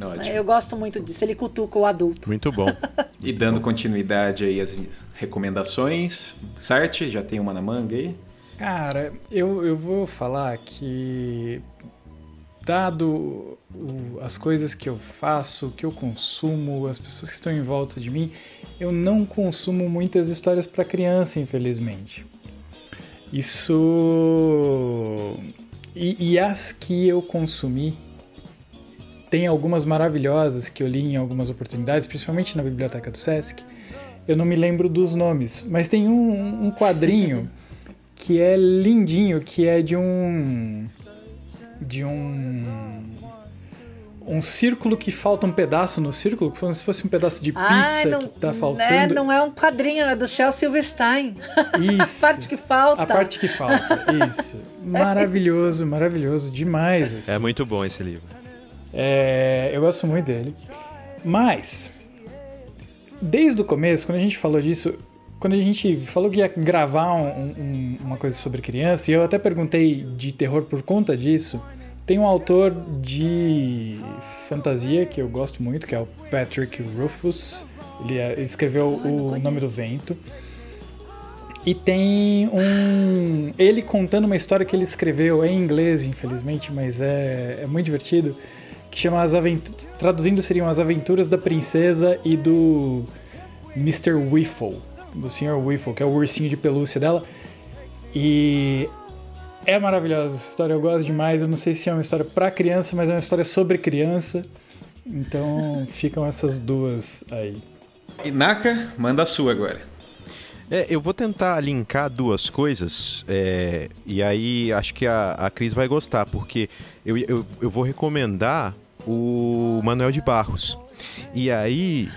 Ótimo. Eu gosto muito disso, ele cutuca o adulto. Muito bom. (laughs) e dando continuidade aí às recomendações, Sarte, já tem uma na manga aí? Cara, eu, eu vou falar que dado o, as coisas que eu faço, o que eu consumo, as pessoas que estão em volta de mim, eu não consumo muitas histórias para criança, infelizmente. Isso. E, e, as que eu consumi, tem algumas maravilhosas que eu li em algumas oportunidades, principalmente na biblioteca do Sesc. Eu não me lembro dos nomes, mas tem um, um quadrinho (laughs) que é lindinho, que é de um de um um círculo que falta um pedaço no círculo, como se fosse um pedaço de pizza não, que tá faltando. É, não é um quadrinho, é do Shel Silverstein. (laughs) Isso. a parte que falta. A parte que falta, isso. (laughs) Maravilhoso, maravilhoso, demais. Assim. É muito bom esse livro. É, eu gosto muito dele. Mas, desde o começo, quando a gente falou disso, quando a gente falou que ia gravar um, um, uma coisa sobre criança, e eu até perguntei de terror por conta disso, tem um autor de fantasia que eu gosto muito, que é o Patrick Rufus. Ele, é, ele escreveu O Nome do Vento. E tem um. Ele contando uma história que ele escreveu em inglês, infelizmente, mas é, é muito divertido. Que chama As Aventuras. Traduzindo seriam As Aventuras da Princesa e do Mr. Whiffle do Sr. Whiffle, que é o ursinho de pelúcia dela. E é maravilhosa essa história, eu gosto demais. Eu não sei se é uma história para criança, mas é uma história sobre criança. Então (laughs) ficam essas duas aí. E Naka, manda a sua agora. É, eu vou tentar linkar duas coisas, é, e aí acho que a, a Cris vai gostar, porque eu, eu, eu vou recomendar o Manuel de Barros. E aí,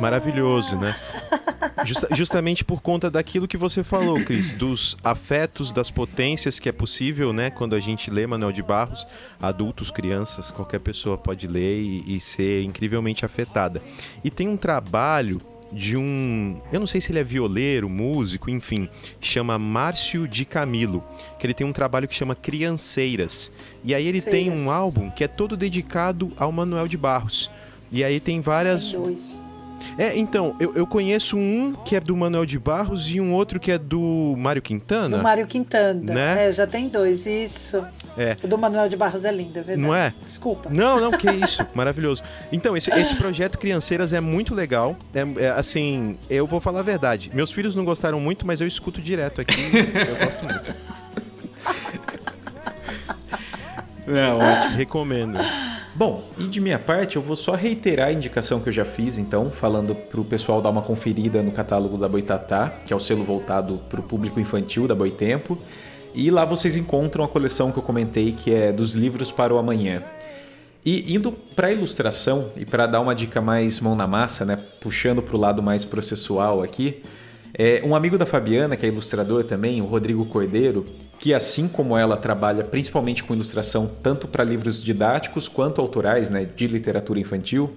maravilhoso, né? (laughs) justamente por conta daquilo que você falou, Cris, dos afetos, das potências que é possível, né? Quando a gente lê Manuel de Barros, adultos, crianças, qualquer pessoa pode ler e, e ser incrivelmente afetada. E tem um trabalho de um. Eu não sei se ele é violeiro, músico, enfim. Chama Márcio de Camilo. Que ele tem um trabalho que chama Crianceiras. E aí ele tem um álbum que é todo dedicado ao Manuel de Barros. E aí tem várias. Tem dois. É, então, eu, eu conheço um que é do Manuel de Barros e um outro que é do Mário Quintana. Do Mário Quintana. Né? É, já tem dois, isso. É. O do Manuel de Barros é lindo, é verdade. Não é? Desculpa. Não, não, que (laughs) isso. Maravilhoso. Então, esse, esse projeto Crianceiras é muito legal. É, é, assim, eu vou falar a verdade. Meus filhos não gostaram muito, mas eu escuto direto aqui. (laughs) eu gosto muito. Não, ótimo. Recomendo. Bom, e de minha parte, eu vou só reiterar a indicação que eu já fiz, então, falando para o pessoal dar uma conferida no catálogo da Boitatá, que é o selo voltado para o público infantil da Boitempo. E lá vocês encontram a coleção que eu comentei, que é dos livros para o amanhã. E indo para a ilustração, e para dar uma dica mais mão na massa, né, puxando para o lado mais processual aqui, é, um amigo da Fabiana, que é ilustrador também, o Rodrigo Cordeiro, que assim como ela trabalha principalmente com ilustração tanto para livros didáticos quanto autorais né, de literatura infantil,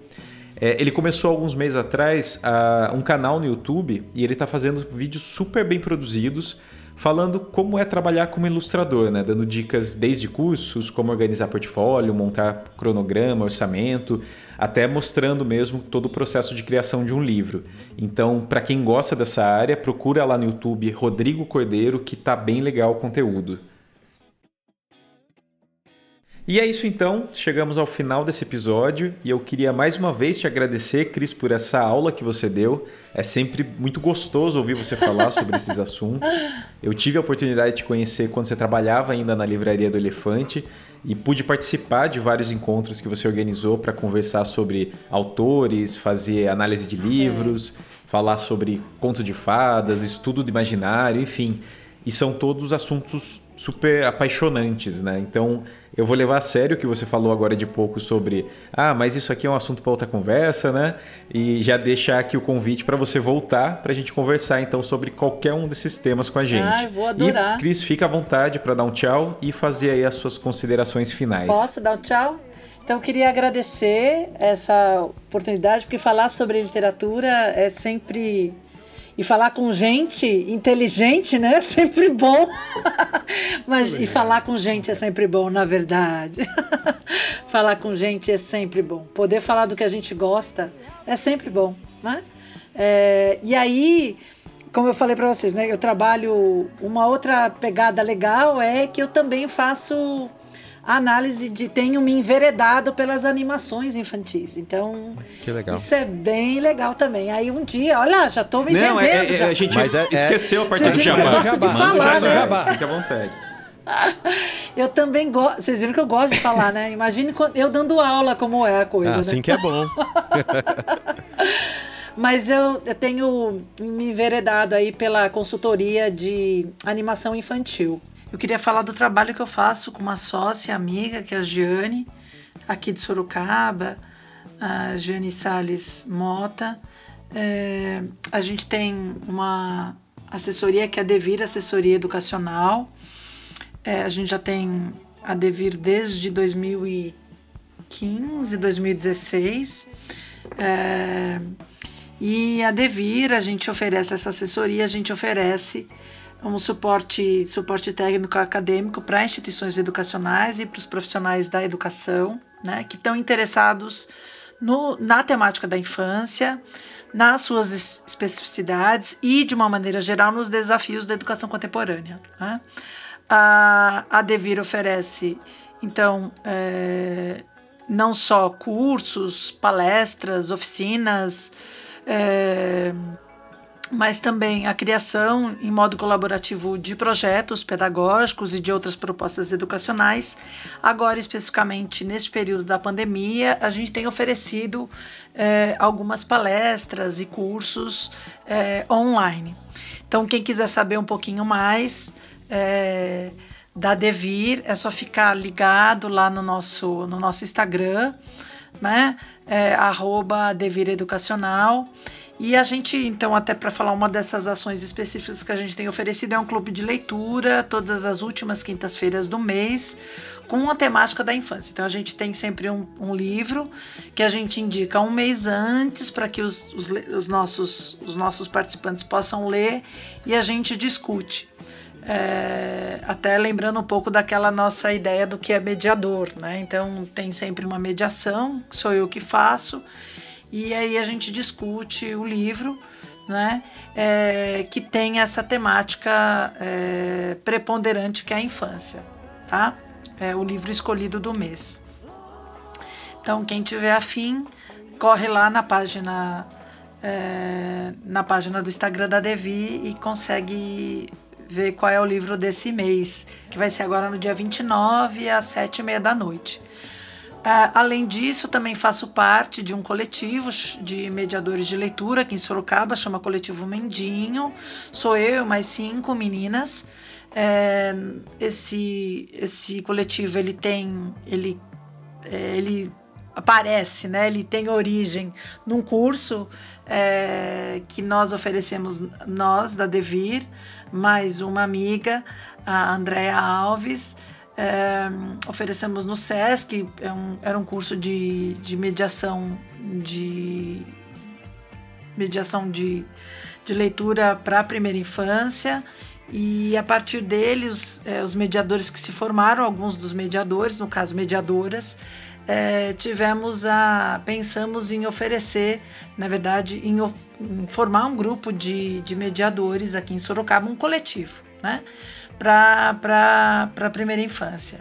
é, ele começou alguns meses atrás a, um canal no YouTube e ele está fazendo vídeos super bem produzidos falando como é trabalhar como ilustrador, né? dando dicas desde cursos, como organizar portfólio, montar cronograma, orçamento, até mostrando mesmo todo o processo de criação de um livro. Então, para quem gosta dessa área, procura lá no YouTube Rodrigo Cordeiro, que tá bem legal o conteúdo. E é isso então, chegamos ao final desse episódio e eu queria mais uma vez te agradecer, Cris, por essa aula que você deu. É sempre muito gostoso ouvir você falar sobre (laughs) esses assuntos. Eu tive a oportunidade de te conhecer quando você trabalhava ainda na Livraria do Elefante e pude participar de vários encontros que você organizou para conversar sobre autores, fazer análise de livros, falar sobre conto de fadas, estudo do imaginário, enfim. E são todos assuntos super apaixonantes, né? Então, eu vou levar a sério o que você falou agora de pouco sobre, ah, mas isso aqui é um assunto para outra conversa, né? E já deixar aqui o convite para você voltar para a gente conversar então sobre qualquer um desses temas com a gente. Ai, vou adorar. E Cris, fica à vontade para dar um tchau e fazer aí as suas considerações finais. Posso dar um tchau? Então, eu queria agradecer essa oportunidade, porque falar sobre literatura é sempre e falar com gente inteligente, né? É sempre bom. (laughs) Mas e falar com gente é sempre bom, na verdade. (laughs) falar com gente é sempre bom. Poder falar do que a gente gosta é sempre bom, né? É, e aí, como eu falei para vocês, né? Eu trabalho uma outra pegada legal é que eu também faço a análise de tenho me enveredado pelas animações infantis. Então, isso é bem legal também. Aí um dia, olha, já tô me Não, vendendo. é, é, já. a gente Mas é- esqueceu a parte do eu gosto de falar, né? jabá, Fique à vontade. (laughs) Eu também gosto. Vocês viram que eu gosto de falar, né? Imagine eu dando aula como é a coisa, Ah, né? assim que é bom. (laughs) Mas eu, eu tenho me enveredado aí pela consultoria de animação infantil. Eu queria falar do trabalho que eu faço com uma sócia amiga, que é a Giane, aqui de Sorocaba, a Giane Salles Mota. É, a gente tem uma assessoria que é a Devir Assessoria Educacional. É, a gente já tem a Devir desde 2015, 2016. É, e a Devir, a gente oferece essa assessoria, a gente oferece um suporte, suporte técnico acadêmico para instituições educacionais e para os profissionais da educação, né, que estão interessados no, na temática da infância, nas suas es- especificidades e, de uma maneira geral, nos desafios da educação contemporânea. né. A, a Devir oferece, então, é, não só cursos, palestras, oficinas, é, mas também a criação em modo colaborativo de projetos pedagógicos e de outras propostas educacionais. Agora, especificamente neste período da pandemia, a gente tem oferecido eh, algumas palestras e cursos eh, online. Então, quem quiser saber um pouquinho mais eh, da Devir, é só ficar ligado lá no nosso, no nosso Instagram, né? É, arroba Devir Educacional. E a gente, então, até para falar uma dessas ações específicas que a gente tem oferecido, é um clube de leitura, todas as últimas quintas-feiras do mês, com uma temática da infância. Então, a gente tem sempre um, um livro que a gente indica um mês antes para que os, os, os, nossos, os nossos participantes possam ler e a gente discute. É, até lembrando um pouco daquela nossa ideia do que é mediador, né? Então tem sempre uma mediação, sou eu que faço, e aí a gente discute o livro, né? É, que tem essa temática é, preponderante que é a infância, tá? É o livro escolhido do mês. Então quem tiver afim, corre lá na página é, na página do Instagram da Devi e consegue ver qual é o livro desse mês, que vai ser agora no dia 29 às 7 e meia da noite. Uh, além disso, também faço parte de um coletivo de mediadores de leitura aqui em Sorocaba, chama Coletivo Mendinho. Sou eu mais cinco meninas. É, esse, esse coletivo ele tem, ele, é, ele aparece, né? Ele tem origem num curso é, que nós oferecemos nós da Devir, mais uma amiga, a Andrea Alves. É, oferecemos no SESC, é um, era um curso de, de mediação de mediação de, de leitura para a primeira infância. E a partir dele os, é, os mediadores que se formaram, alguns dos mediadores, no caso mediadoras, é, tivemos a pensamos em oferecer, na verdade, em, em formar um grupo de, de, mediadores aqui em Sorocaba, um coletivo, né, para a primeira infância.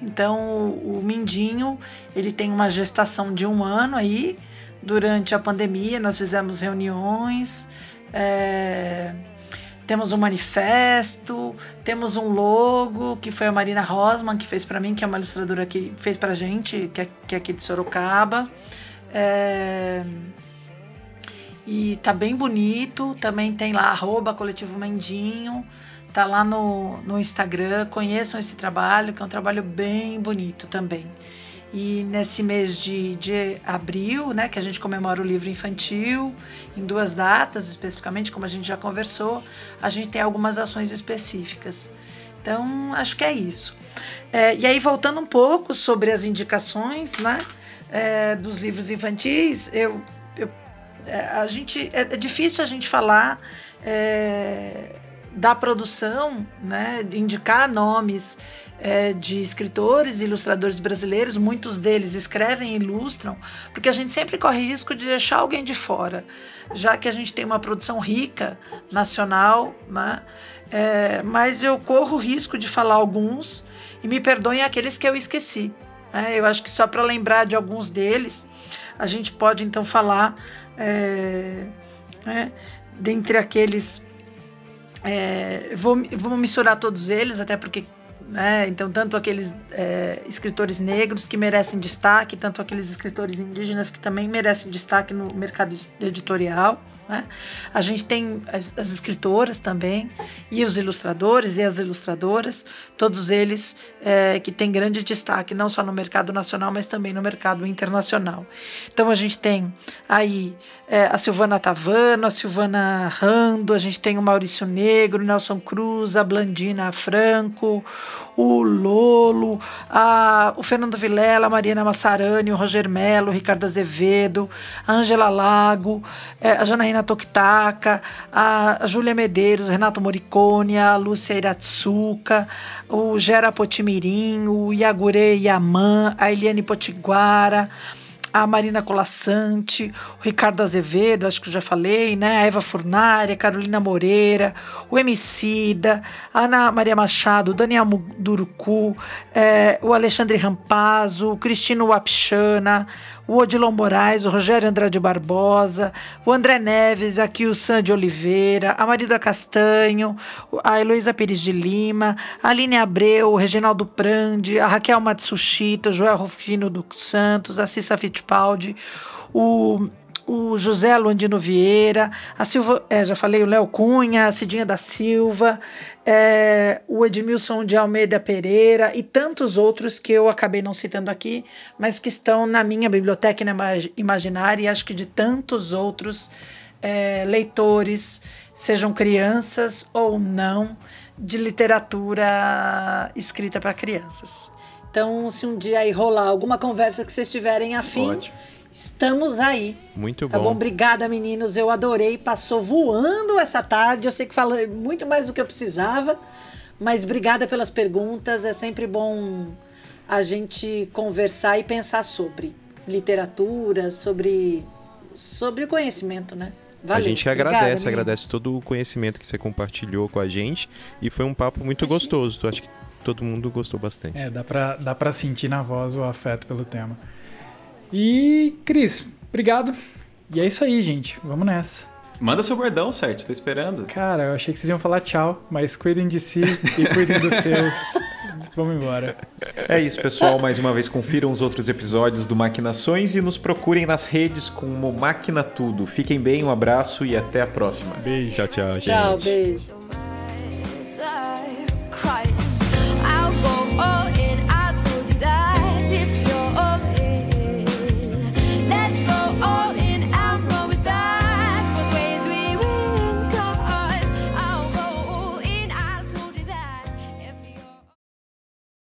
Então, o, o Mindinho ele tem uma gestação de um ano aí. Durante a pandemia, nós fizemos reuniões. É, temos um manifesto, temos um logo que foi a Marina Rosman que fez para mim, que é uma ilustradora que fez para gente, que é, que é aqui de Sorocaba. É... E tá bem bonito. Também tem lá arroba coletivo Mendinho. Tá lá no, no Instagram. Conheçam esse trabalho, que é um trabalho bem bonito também. E nesse mês de, de abril, né, que a gente comemora o livro infantil, em duas datas especificamente, como a gente já conversou, a gente tem algumas ações específicas. Então, acho que é isso. É, e aí, voltando um pouco sobre as indicações né, é, dos livros infantis, eu, eu é, a gente, é, é, difícil a gente falar é, da produção, né, indicar nomes é, de escritores e ilustradores brasileiros, muitos deles escrevem e ilustram, porque a gente sempre corre risco de deixar alguém de fora, já que a gente tem uma produção rica, nacional, né? É, mas eu corro o risco de falar alguns e me perdoem aqueles que eu esqueci. Né? Eu acho que só para lembrar de alguns deles, a gente pode então falar é, né, dentre aqueles. É, vou, vou misturar todos eles, até porque né? Então, tanto aqueles é, escritores negros que merecem destaque, tanto aqueles escritores indígenas que também merecem destaque no mercado editorial. Né? A gente tem as, as, escritoras também, e os ilustradores e as ilustradoras, todos eles é, que têm grande destaque, não só no mercado nacional, mas também no mercado internacional. Então a gente tem aí é, a Silvana Tavano, a Silvana Rando, a gente tem o Maurício Negro, Nelson Cruz, a Blandina Franco, o Lolo, a, o Fernando Vilela, a Mariana Massarani, o Roger Melo, o Ricardo Azevedo, a Angela Lago, é, a Janaína Tokitaka, a, Júlia Medeiros, Renato Moricone, a Lúcia Iratsuka, o Gera Potimirim, o Iagure Yaman, a Eliane Potiguara, a Marina Colassante, o Ricardo Azevedo, acho que eu já falei, né? A Eva Furnária, a Carolina Moreira, o Emicida, a Ana Maria Machado, o Daniel Mudurucu, é, o Alexandre Rampazzo, o Cristino Wapchana, o Odilon Moraes, o Rogério Andrade Barbosa, o André Neves, aqui o Sandy Oliveira, a Marida Castanho, a Heloísa Pires de Lima, a Aline Abreu, o Reginaldo Prandi, a Raquel Matsushita, o Joel Rufino dos Santos, a Cissa Fittipaldi, o o José Luandino Vieira, a Silva, é, já falei, o Léo Cunha, a Cidinha da Silva, é, o Edmilson de Almeida Pereira e tantos outros que eu acabei não citando aqui, mas que estão na minha biblioteca imaginária e acho que de tantos outros é, leitores, sejam crianças ou não, de literatura escrita para crianças. Então, se um dia aí rolar alguma conversa que vocês tiverem afim, Ótimo. Estamos aí. Muito tá bom. Tá bom? Obrigada, meninos. Eu adorei. Passou voando essa tarde. Eu sei que falei muito mais do que eu precisava, mas obrigada pelas perguntas. É sempre bom a gente conversar e pensar sobre literatura, sobre sobre o conhecimento, né? Valeu. A gente que agradece, Obrigada, agradece todo o conhecimento que você compartilhou com a gente e foi um papo muito gostoso. Eu acho que todo mundo gostou bastante. É, dá pra, dá pra sentir na voz o afeto pelo tema. E, Cris, obrigado. E é isso aí, gente. Vamos nessa. Manda seu bordão, certo? Tô esperando. Cara, eu achei que vocês iam falar tchau, mas cuidem de si e cuidem dos (laughs) seus. Vamos embora. É isso, pessoal. Mais uma vez, confiram os outros episódios do Maquinações e nos procurem nas redes como Máquina Tudo. Fiquem bem, um abraço e até a próxima. Beijo. Tchau, tchau, gente. Tchau, beijo.